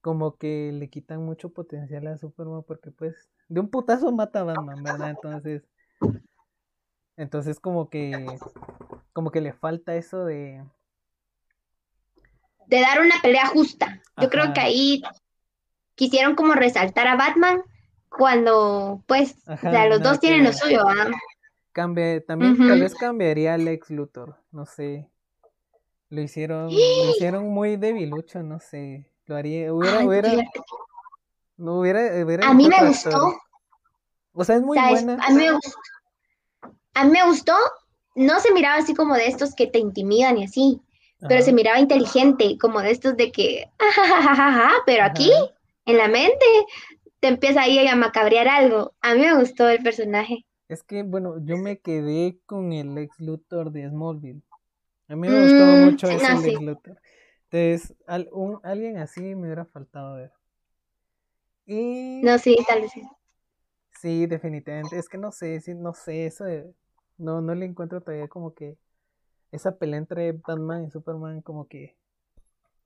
como que le quitan mucho potencial a Superman porque pues de un putazo mata a Batman, ¿verdad? Entonces, entonces como que como que le falta eso de De dar una pelea justa. Yo creo que ahí quisieron como resaltar a Batman cuando, pues, Ajá, o sea, los dos tienen lo suyo, ¿ah? cambie, también tal Ujú. vez cambiaría al ex Luthor, no sé. Lo hicieron, lo <gasps> hicieron muy debilucho, no sé. Lo haría, hubiera, Ay, hubiera, no hubiera, hubiera A mí me actor. gustó. O sea, es muy ¿sabes? buena. A mí me gustó. A mí me gustó. No se miraba así como de estos que te intimidan y así, pero se miraba inteligente, como de estos de que, <laughs> ajajajaja, pero aquí, ajá. en la mente, te empieza ahí a macabrear algo. A mí me gustó el personaje. Es que, bueno, yo me quedé con el ex Luthor de Smallville. A mí me gustó Mm, mucho sí, ese no, sí. Luthor. Entonces, al- un- alguien así me hubiera faltado ver. Y No, sí, tal vez. sí. sí, definitivamente. Es que no sé, sí, no sé, eso de- no, no le encuentro todavía como que esa pelea entre Batman y Superman como que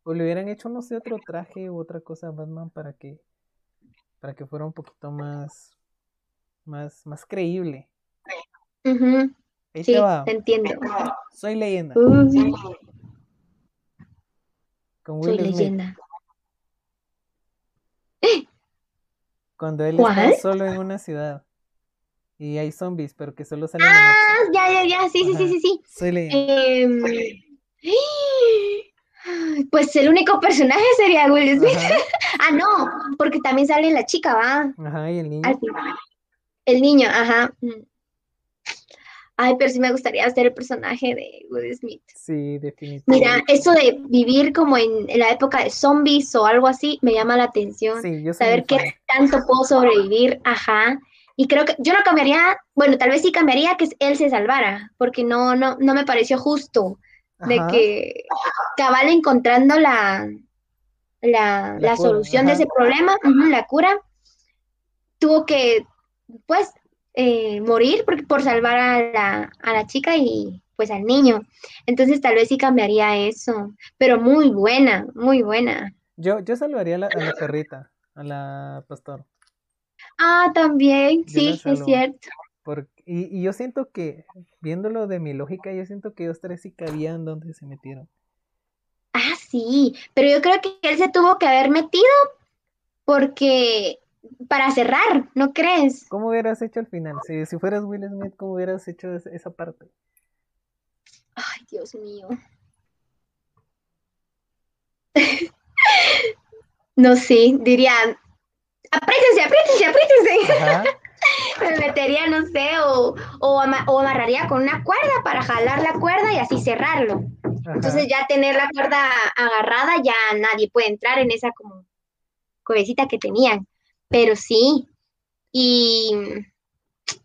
o le hubieran hecho no sé otro traje u otra cosa a Batman para que para que fuera un poquito más más más creíble. Ahí Sí, te va. te entiendo. Soy leyenda con soy Smith. leyenda. Cuando él está solo en una ciudad y hay zombies, pero que solo salen Ah, ya, ya, ya, sí, sí, sí, sí, sí. Em, Pues el único personaje sería Will Smith. Ajá, <laughs> Ah, no, porque también sale la chica, va. ajá, y el niño. Al. El niño, ajá. Ay, pero sí me gustaría ser el personaje de Will Smith. Sí, definitivamente. Mira, eso de vivir como en, en la época de zombies o algo así, me llama la atención. Sí, yo soy Saber qué tanto puedo sobrevivir, ajá. Y creo que yo no cambiaría, bueno, tal vez sí cambiaría que él se salvara, porque no, no, no me pareció justo de que cabal encontrando la, la, La solución de ese problema, la cura, tuvo que, pues, eh, morir por, por salvar a la, a la chica y pues al niño. Entonces tal vez sí cambiaría eso, pero muy buena, muy buena. Yo, yo salvaría a la, a la perrita, a la pastor. Ah, también, Yo sí, es cierto. Por- y, y yo siento que, viéndolo de mi lógica, yo siento que ellos tres sí cabían donde se metieron. Ah, sí, pero yo creo que él se tuvo que haber metido porque para cerrar, ¿no crees? ¿Cómo hubieras hecho al final? Si, si fueras Will Smith, ¿cómo hubieras hecho esa, esa parte? Ay, Dios mío. <laughs> No sé, diría, apriétense, apriétense, apriétense. <laughs> Me metería, no sé, o, o, ama- o amarraría con una cuerda para jalar la cuerda y así cerrarlo. ajá. Entonces ya tener la cuerda agarrada, ya nadie puede entrar en esa como cuevecita que tenían. Pero sí, y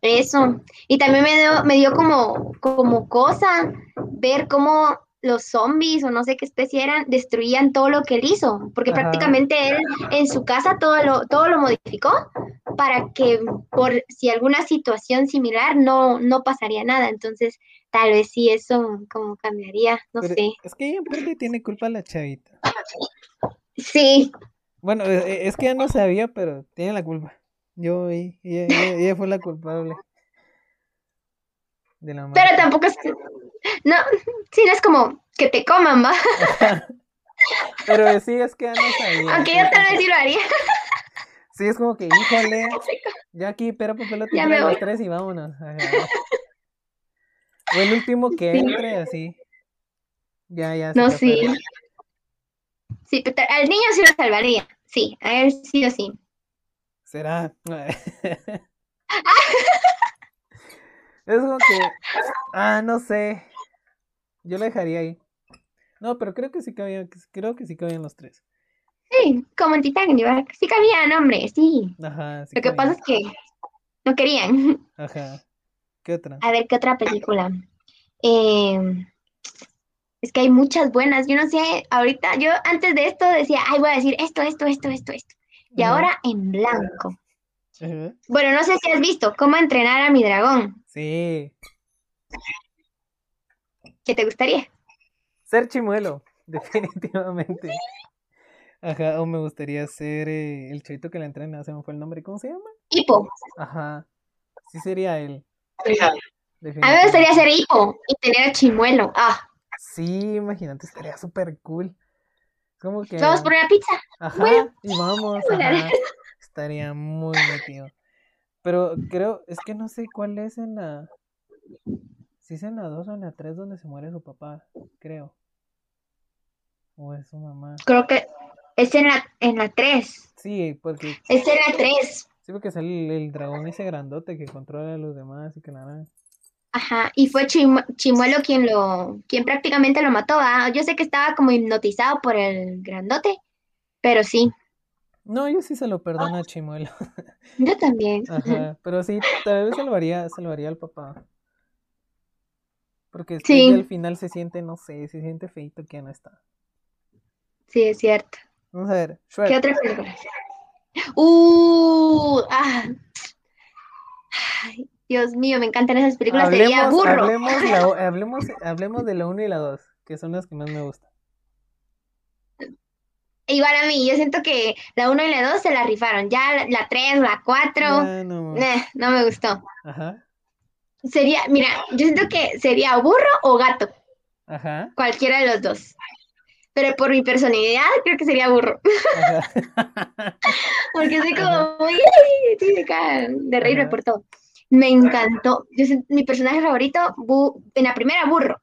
eso. Y también me dio, me dio como, como cosa ver cómo los zombies o no sé qué especie eran, destruían todo lo que él hizo, porque Ajá. prácticamente él en su casa todo lo, todo lo modificó para que por si alguna situación similar no, no pasaría nada. Entonces, tal vez sí eso como cambiaría, no Pero sé. es que ella en parte tiene culpa la chavita. Sí, Bueno, e- e- es que ella no sabía, pero tiene la culpa. Yo, ella, ella- ella fue la culpable de la muerte. pero tampoco es... No, sí, no es como que te coman, ¿va? <laughs> Pero sí, es que no sabía. Aunque yo tal vez sí lo haría. Sí, es como que, híjole, <laughs> ya aquí, pero papel o Ya tijera me los tres y vámonos. O el último que Sí. entre, así. Ya, ya. No, sí. afuera. Sí, al niño sí lo salvaría. Sí, a él sí o sí. Será. <laughs> Es como que. Ah, no sé. Yo lo dejaría ahí. No, pero creo que sí cabían, creo que sí cabían los tres. Sí, como en Titanic, ¿verdad? Sí cabían, hombre, sí. Ajá, sí Lo que pasa es que no querían. <laughs> Ajá. ¿Qué otra? A ver, ¿qué otra película? Eh, es que hay muchas buenas. Yo no sé, ahorita, yo antes de esto decía, ay, voy a decir esto, esto, esto, esto, esto. Y ahora en blanco. Bueno, no sé si has visto cómo entrenar a mi dragón. Sí. ¿Qué te gustaría? Ser chimuelo, <laughs> definitivamente. Ajá, o me gustaría ser eh, el chavito que la entrena, se me fue el nombre, ¿cómo se llama? Hipo. Ajá, sí sería él. A mí me gustaría ser hipo y tener a chimuelo. Ah, Sí, imagínate, estaría súper cool. Como que, vamos por una pizza. ajá, y vamos, ajá, estaría muy metido. Pero creo, es que no sé cuál es en la, si es en la 2 o en la 3 donde se muere su papá, creo. O es su mamá. Creo que es en la, en la 3. Sí, porque Es en la 3. Sí, porque sale el, el dragón ese grandote que controla a los demás y que la nada. Ajá, y fue Chimu- Chimuelo quien lo, quien prácticamente lo mató. ¿ah? Yo sé que estaba como hipnotizado por el grandote, pero sí, No, yo sí se lo perdono a Chimuelo. yo también. <laughs> Ajá, pero sí, tal vez salvaría, salvaría al papá. Porque Sí. al final se siente, no sé, se siente feito que ya no está. Sí, es cierto. Vamos a ver, ¿Qué otra película? Uh, ah. Ay, Dios mío, me encantan esas películas. Sería Hablemos, burro. hablemos, la- <laughs> hablemos, hablemos de la 1 y la 2, que son las que más me gustan. Igual a mí, yo siento que la 1 y la 2 se la rifaron. Ya la- la 3, la 4, Ya, no. eh, no me gustó. Ajá, Sería, mira, yo siento que sería burro o gato, ajá, cualquiera de los dos. Pero por mi personalidad, creo que sería burro. ajá. <laughs> Porque soy como muy de reírme por todo. Me encantó. Yo mi personaje favorito, Bu- en la primera, burro.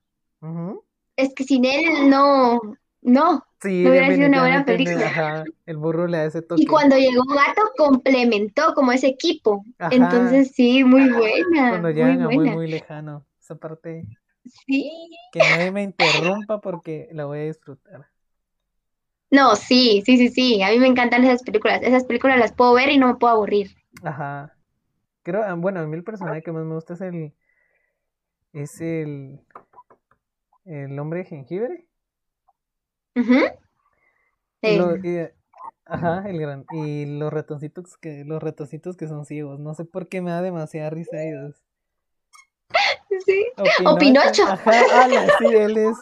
Es que sin él no, no. Sí, No hubiera sido una buena película. Ajá, el burro le da ese toque. Y cuando llegó Gato, complementó como ese equipo. Ajá. Entonces, sí, muy buena. Cuando muy llegan a muy, buena. muy lejano. Esa parte Sí. que nadie me interrumpa porque la voy a disfrutar. No, sí, sí, sí, sí. A mí me encantan esas películas. Esas películas las puedo ver y no me puedo aburrir. Ajá. Creo, ah, bueno, a mí el personaje que más me gusta es el. Es el. El hombre de jengibre. Lo- y, ajá, el gran. Y los ratoncitos que, los ratoncitos que son ciegos. No sé por qué me da demasiada risa ellos. <laughs> sí. O O Pinocho. Ajá, ala, sí, él es.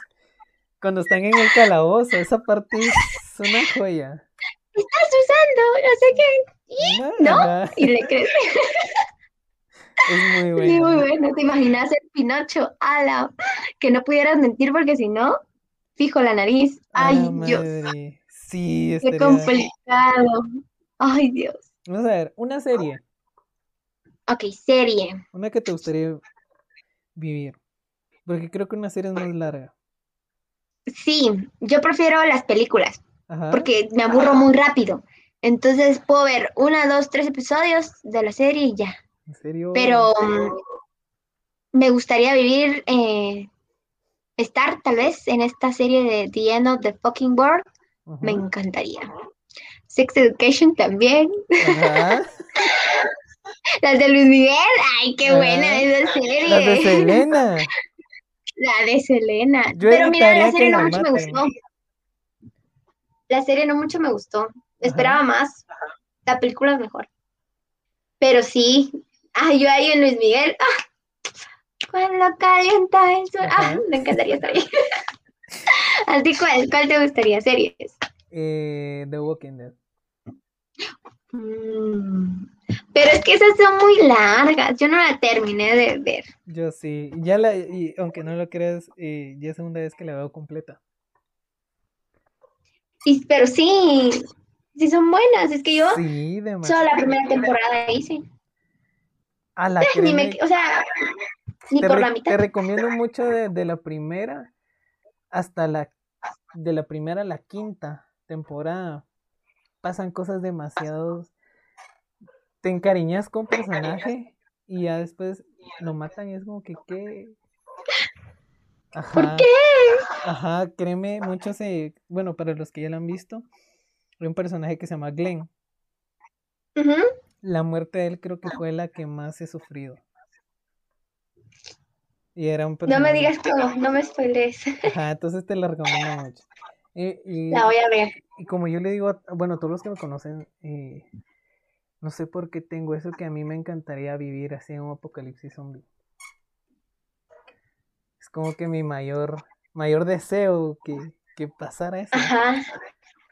Cuando están en el calabozo, esa parte es una joya. Estás usando, no sé qué. ¿No? Y le crees. <laughs> es muy Sí, muy bueno. bueno. ¿Te imaginas el Pinocho? Ala, que no pudieras mentir porque si no, fijo la nariz. Ay, Dios, madre. Sí, qué estaría. complicado. Ay, Dios. Vamos a ver, una serie. Ok, serie. Una que te gustaría vivir. Porque creo que una serie es más larga. Sí, yo prefiero las películas Ajá. porque me aburro muy rápido. Entonces puedo ver una, dos, tres episodios de la serie y ya. ¿En serio? Pero mm, me gustaría vivir, eh, estar tal vez en esta serie de The End of the Fucking World. Me encantaría. Sex Education también. Ajá. <laughs> Las de Luis Miguel. Ay, qué buena Ah, esa serie. Las de Selena. <laughs> La de Selena. Yo Pero mira, la serie no mucho me gustó. La serie no mucho me gustó. Esperaba más. La película es mejor. Pero sí. Ay, yo ahí en Luis Miguel. Ah, cuando calienta el sol. Ah, me encantaría estar ahí. <laughs> ¿A ti cuál, cuál te gustaría? Series. Eh, The Walking Dead. Mm, Pero es que esas son muy largas. Yo no la terminé de ver. Yo sí. Ya la, y aunque no lo creas, eh, ya es segunda vez que la veo completa. Y, pero sí, sí son buenas. Es que yo Sí, solo la primera temporada hice. A la <laughs> Ni me, créeme, o sea, te, por re- la te mitad. recomiendo mucho de, de la primera hasta la de la primera a la quinta temporada. Pasan cosas demasiado. Te encariñas con personaje y ya después lo matan y es como que qué. Ajá. qué? Ajá, créeme, muchos se, bueno, para los que ya lo han visto, hay un personaje que se llama Glenn. Ujú. La muerte de él creo que fue la que más he sufrido. Y era un No me digas todo, no me spoilees. Ajá, entonces te la recomiendo mucho. Y, y- La voy a ver. y como yo le digo, a, bueno, todos los que me conocen, eh, no sé por qué tengo eso que a mí me encantaría vivir así en un apocalipsis zombie. Es como que mi mayor, mayor deseo que, que pasara eso. Ajá.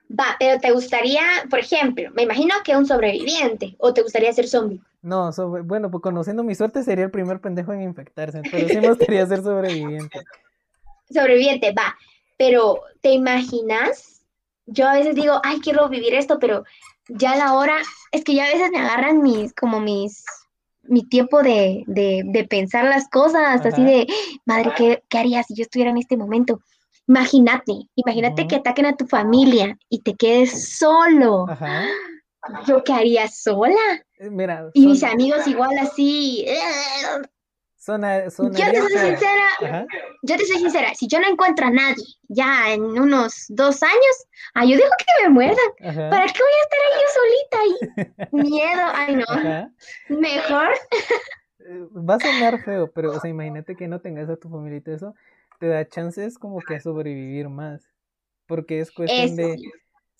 Va, pero te gustaría, por ejemplo, me imagino que un sobreviviente, o te gustaría ser zombie. No, sobre- bueno, pues conociendo mi suerte sería el primer pendejo en infectarse, pero sí me gustaría ser sobreviviente. <laughs> Sobreviviente, va. Pero, ¿te imaginas? Yo a veces digo, ay, quiero vivir esto, pero ya a la hora, es que ya a veces me agarran mis, como mis, mi tiempo de, de, de pensar las cosas, así de, madre, ¿qué, qué haría si yo estuviera en este momento? Imagínate, imagínate que ataquen a tu familia y te quedes solo. Ajá. ¿Yo qué haría sola? Eh, Mira, Y mis son- amigos igual así. sona- Yo sonaría te soy sincera, Ajá. yo te soy sincera, si yo no encuentro a nadie ya en unos dos años, ah, yo dejo que me muerdan. Ajá. ¿Para qué voy a estar ahí yo solita ahí? <laughs> Miedo, ay no. Ajá. Mejor, Eh, Va a sonar feo, pero, o sea, imagínate que no tengas a tu familia y todo eso, te da chances como que a sobrevivir más. Porque es cuestión eso de.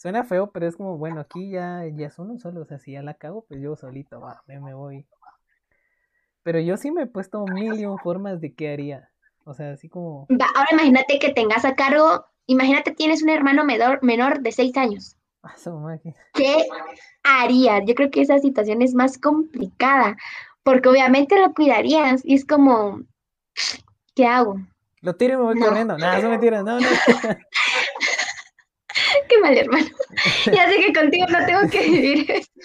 Suena feo, pero es como, bueno, aquí ya, ya es uno solo, o sea, si ya la cago, pues yo solito, va, me, me voy. Pero yo sí me he puesto mil y un formas de qué haría. O sea, así como. Ahora imagínate que tengas a cargo, imagínate tienes un hermano menor, menor de seis años. Ah. ¿Qué harías? Yo creo que esa situación es más complicada, porque obviamente lo cuidarías y es como, ¿qué hago? Lo tiro y me voy No. corriendo. Nada, eso mentira. No, no. <laughs> <laughs> Qué mal, hermano. <laughs> Ya sé que contigo no tengo que vivir esto.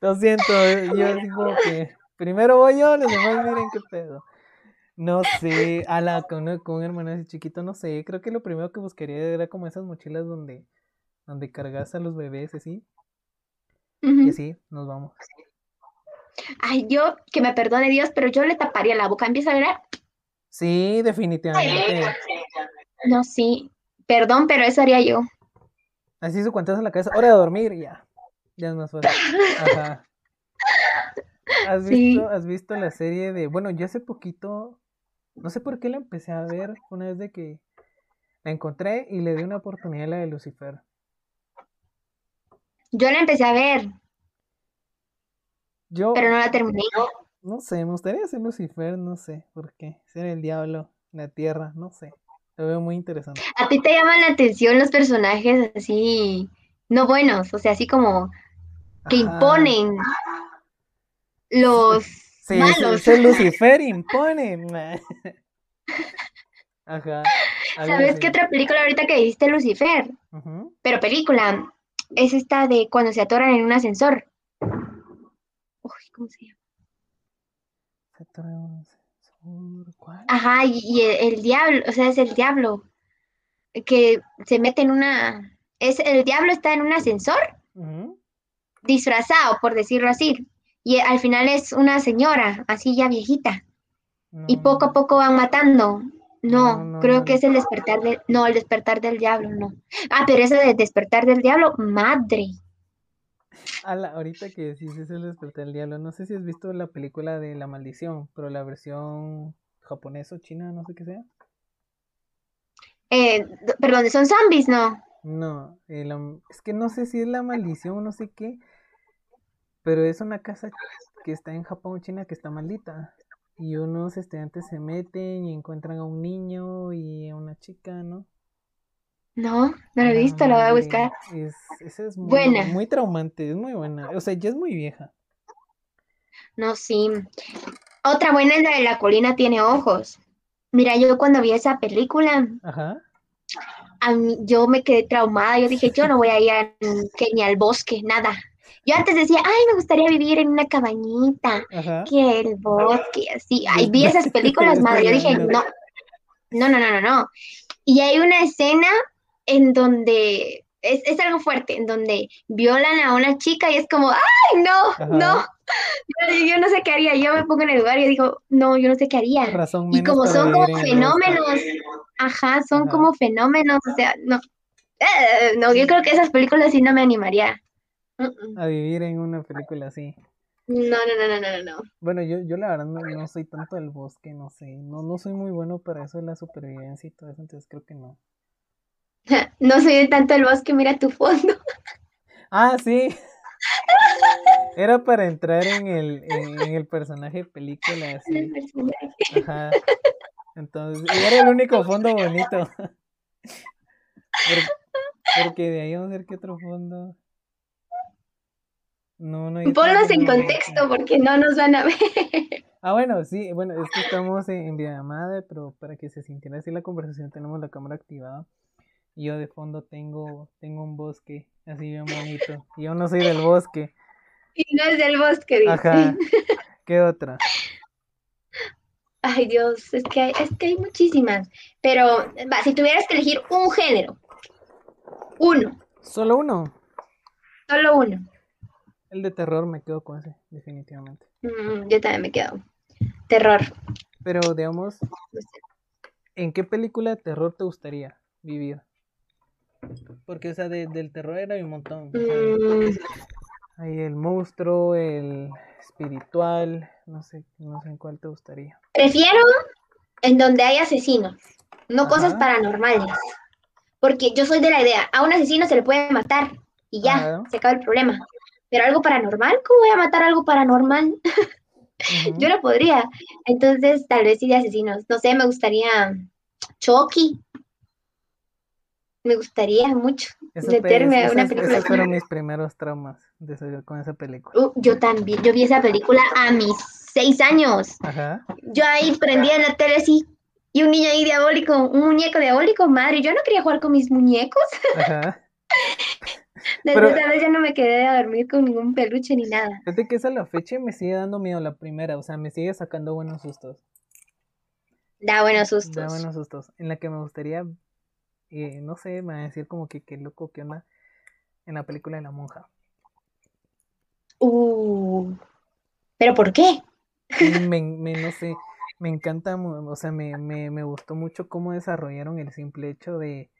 Lo siento. <laughs> Yo así como que. Primero voy yo, los demás miren qué pedo. No sé. A la con, un hermano así chiquito, no sé. Creo que lo primero que buscaría era como esas mochilas donde. Donde cargas a los bebés, así. Y Ujú. así nos vamos. Ay, yo, que me perdone Dios, pero yo le taparía la boca. Empieza a llorar. Sí, definitivamente. No, sí. Perdón, pero eso haría yo. Así su cuantazo en la cabeza. Hora de dormir, y ya. Ya es más fácil. Ajá. ¿Has Sí. visto, has visto la serie de. Bueno, yo hace poquito. No sé por qué la empecé a ver. Una vez de que la encontré y le di una oportunidad a la de Lucifer. Yo la empecé a ver, Yo pero no la terminé. no sé, me gustaría ser Lucifer, no sé por qué. Ser el diablo, la tierra, no sé. Lo veo muy interesante. ¿A ti te llaman la atención los personajes así, no buenos? O sea, así como que Ajá. imponen los Sí, malos. ser Lucifer impone. <laughs> Ajá. ¿Sabes así. qué otra película ahorita que dijiste Lucifer? Pero película, es esta de cuando se atoran en un ascensor. Uy, ¿cómo se llama? Se trae un Ajá, y, el, el diablo, o sea, es el diablo que se mete en una... Es, el diablo está en un ascensor disfrazado, por decirlo así. Y al final es una señora, así ya viejita. Y poco a poco van matando. No, No, no, creo que es el despertar del... No, el despertar del diablo, no. Ah, pero ese de despertar del diablo, madre. Ala, ahorita que decís eso el despertar del diablo, no sé si has visto la película de La Maldición, pero la versión japonesa o china, no sé qué sea. Eh, perdón, son zombies, ¿no? No, eh, la- es que no sé si es La Maldición o no sé qué, pero es una casa que está en Japón o China que está maldita. Y unos estudiantes se meten y encuentran a un niño y a una chica, ¿no? No, no lo he Ah, visto, la voy a buscar. Es, esa es muy, Buena. muy traumante, es muy buena. O sea, ya es muy vieja. No, sí. Otra buena es la de La colina tiene ojos. Mira, yo cuando vi esa película, Ajá. a mí- yo me quedé traumada. Yo dije, yo no voy a ir a- que ni al bosque, nada. Yo antes decía, ay, me gustaría vivir en una cabañita, Ajá. que el bosque, así. Ay, vi <laughs> esas películas, madre. Yo dije, no, no, no, no, no, no. Y hay una escena en donde es, es algo fuerte, en donde violan a una chica y es como, ay, no, Ajá. no. Yo, yo no sé qué haría. Yo me pongo en el lugar y digo, no, yo no sé qué haría. Razón Y como son como fenómenos, ajá, son Ajá. como fenómenos, o sea, no. Eh, no, yo creo que esas películas sí no me animaría. A vivir en una película así. No, no, no, no, no, no, no. Bueno, yo, yo la verdad no, no soy tanto del bosque, no sé. No, no soy muy bueno para eso de la supervivencia y todo eso, entonces creo que no. <laughs> No soy de tanto el bosque, mira tu fondo. <laughs> Ah, sí. Era para entrar en el, en, en el personaje de película, así. Ajá. Entonces, y era el único fondo bonito. Por- porque de ahí vamos a ver qué otro fondo. No, no hay Ponlos en contexto porque no nos van a ver. <laughs> Ah, bueno, sí, bueno, es que estamos en, en videollamada, pero para que se sintiera así la conversación tenemos la cámara activada. Y yo de fondo tengo, tengo un bosque, así bien bonito. Y yo no soy del bosque. Y no es del bosque, dice. Ajá. <laughs> ¿Qué otra? Ay, Dios, es que hay, es que hay muchísimas. Pero, va, si tuvieras que elegir un género, uno, Solo uno. solo uno. El de terror me quedo con ese, definitivamente. Mm, yo también me quedo. Terror. Pero digamos. ¿en qué película de terror te gustaría vivir? Porque, o sea, de- del terror era un montón. o sea, Mm, hay el monstruo, el espiritual, no sé, no sé en cuál te gustaría. prefiero en donde hay asesinos, no cosas paranormales. Porque yo soy de la idea, a un asesino se le puede matar y ya, Ajá. se acaba el problema. Pero algo paranormal, ¿cómo voy a matar algo paranormal? <laughs> Yo no podría. Entonces, tal vez sí de asesinos. No sé, me gustaría Chucky. Me gustaría mucho Eso meterme a una esas- película. esos fueron mis primeros traumas de esa- con esa película. Uh, yo también, yo vi esa película a mis seis años. Ajá. Yo ahí prendía en la tele así, y un niño ahí diabólico, un muñeco diabólico, madre, yo no quería jugar con mis muñecos. <laughs> Ajá. Desde Pero- esa vez ya no me quedé a dormir con ningún peluche ni nada. Fíjate que esa la fecha me sigue dando miedo la primera, o sea, me sigue sacando buenos sustos. Da buenos Da sustos. buenos sustos. En la que me gustaría, eh, no sé, me va a decir como que qué loco, qué onda, en la película de la monja. Uh, ¿pero por qué? Me, <laughs> me- no sé, me encanta, o sea, me, me, me gustó mucho cómo desarrollaron el simple hecho de,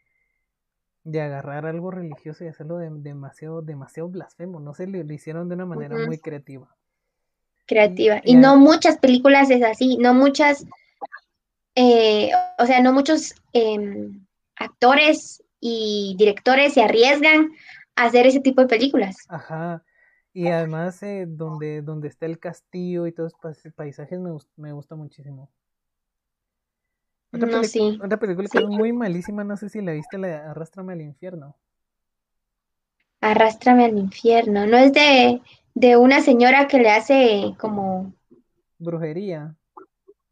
de agarrar algo religioso y hacerlo de- demasiado, demasiado blasfemo. No sé, lo, lo hicieron de una manera muy creativa. Creativa. Y no muchas películas es así, no muchas, eh, o sea, no muchos em, actores y directores se arriesgan a hacer ese tipo de películas. Ajá. Y además, eh, donde, donde está el castillo y todos los pais- paisajes me, me gusta muchísimo. Otra, No, sí. otra película que Sí. es muy malísima, no sé si la viste, la de Arrástrame al infierno. Arrástrame al infierno. No es de, de una señora que le hace como, Brujería.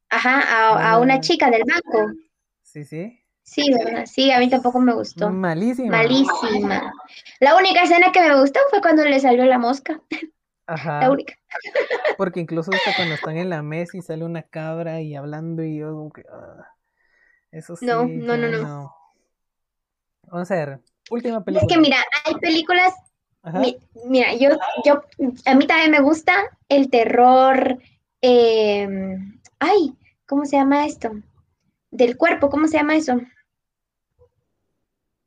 ajá, a, a una chica del banco. Sí, sí. Sí, ¿verdad? Sí, a mí tampoco me gustó. Malísima. Malísima. La única escena que me gustó fue cuando le salió la mosca. La Ajá. única. Porque incluso hasta cuando están en la mesa y sale una cabra y hablando y yo como que... ah, eso sí. No, no, no, no. Vamos a ver. Última Es película. que mira, hay películas Ajá. Mi- Mira, yo, yo, a mí también me gusta el terror, eh, ay, ¿cómo se llama esto? Del cuerpo, ¿cómo se llama eso?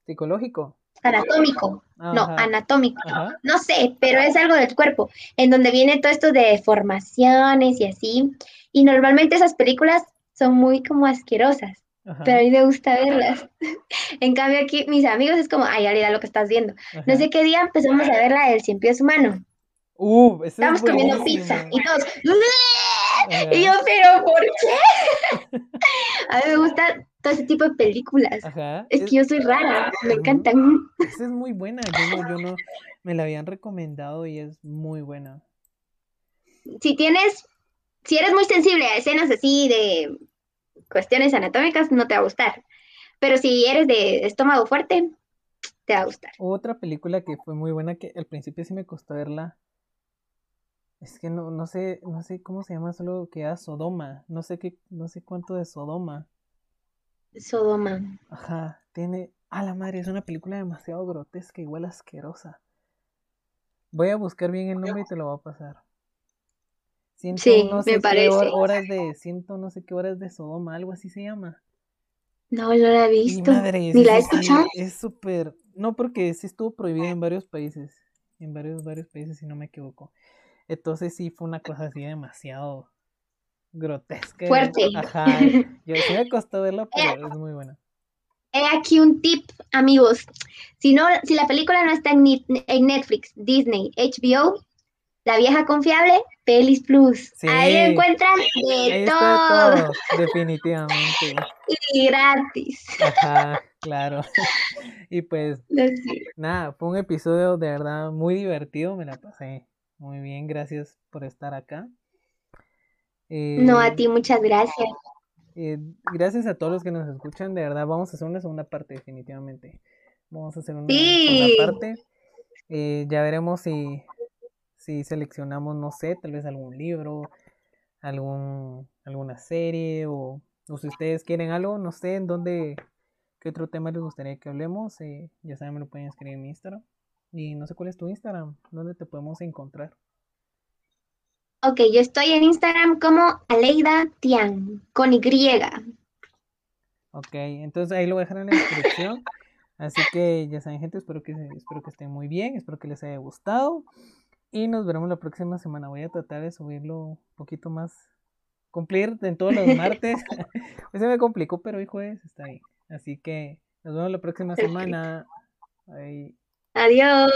Psicológico. Anatómico, no, anatómico, Ajá. no sé, pero es algo del cuerpo, en donde viene todo esto de deformaciones y así, y normalmente esas películas son muy como asquerosas, Ajá. pero a mí me gusta verlas. <laughs> En cambio aquí, mis amigos es como, ay, Alida, lo que estás viendo. No sé qué día empezamos a ver la del cien pies humano. Uh, esa es Estábamos comiendo pizza y todos, y yo, pero ¿por qué? <laughs> A mí me gustan todo ese tipo de películas. Ajá. Es que yo soy rara, me encantan. Esa es muy buena. Yo no, yo no, me la habían recomendado y es muy buena. Si tienes, si eres muy sensible a escenas así de cuestiones anatómicas, no te va a gustar. Pero si eres de estómago fuerte, te va a gustar. Otra película que fue muy buena que al principio sí me costó verla. Es que no, no sé, no sé cómo se llama, solo que era Sodoma. No sé qué, no sé cuánto de Sodoma. Sodoma. Ajá, tiene. A la madre, es una película demasiado grotesca, igual asquerosa. Voy a buscar bien el nombre y te lo voy a pasar. Ciento Sí, no me sé qué parece. hor- horas de. Ciento no sé qué horas de Sodoma, algo así se llama. No, no la he Mi visto. madre, Ni la he escuchado. es súper. No, porque sí estuvo prohibida en varios países. En varios, varios países, si no me equivoco. Entonces sí fue una cosa así demasiado grotesca. Fuerte. Ajá. Yo sí me costó verla, <laughs> pero es muy buena. He aquí un tip, amigos. Si no, si la película no está en, en Netflix, Disney, HBO, la vieja confiable, Pelis Plus. Sí. Ahí encuentran de todo todo, <laughs> definitivamente. y gratis. Ajá, claro. <laughs> Y pues nada, fue un episodio de verdad muy divertido, me la pasé muy bien, gracias por estar acá. No, Eh, a ti, muchas gracias. Eh, gracias a todos los que nos escuchan, de verdad vamos a hacer una segunda parte definitivamente. Vamos a hacer una Sí. segunda parte. Eh, ya veremos si, si seleccionamos, no sé, tal vez algún libro, algún, alguna serie o, o si ustedes quieren algo, no sé, en dónde, qué otro tema les gustaría que hablemos. eh, ya saben, me lo pueden escribir en mi Instagram. Y no sé cuál es tu Instagram, dónde te podemos encontrar. Ok, yo estoy en Instagram como Aleida Tian, con Y. Ok, entonces ahí lo voy a dejar en la descripción. Así que ya saben, gente, espero que, espero que estén muy bien, espero que les haya gustado. Y nos veremos la próxima semana. Voy a tratar de subirlo un poquito más, cumplir en todos los martes. Hoy <laughs> <laughs> se me complicó, pero hoy jueves está bien. Así que nos vemos la próxima Perfecto. semana. Ahí. Adiós.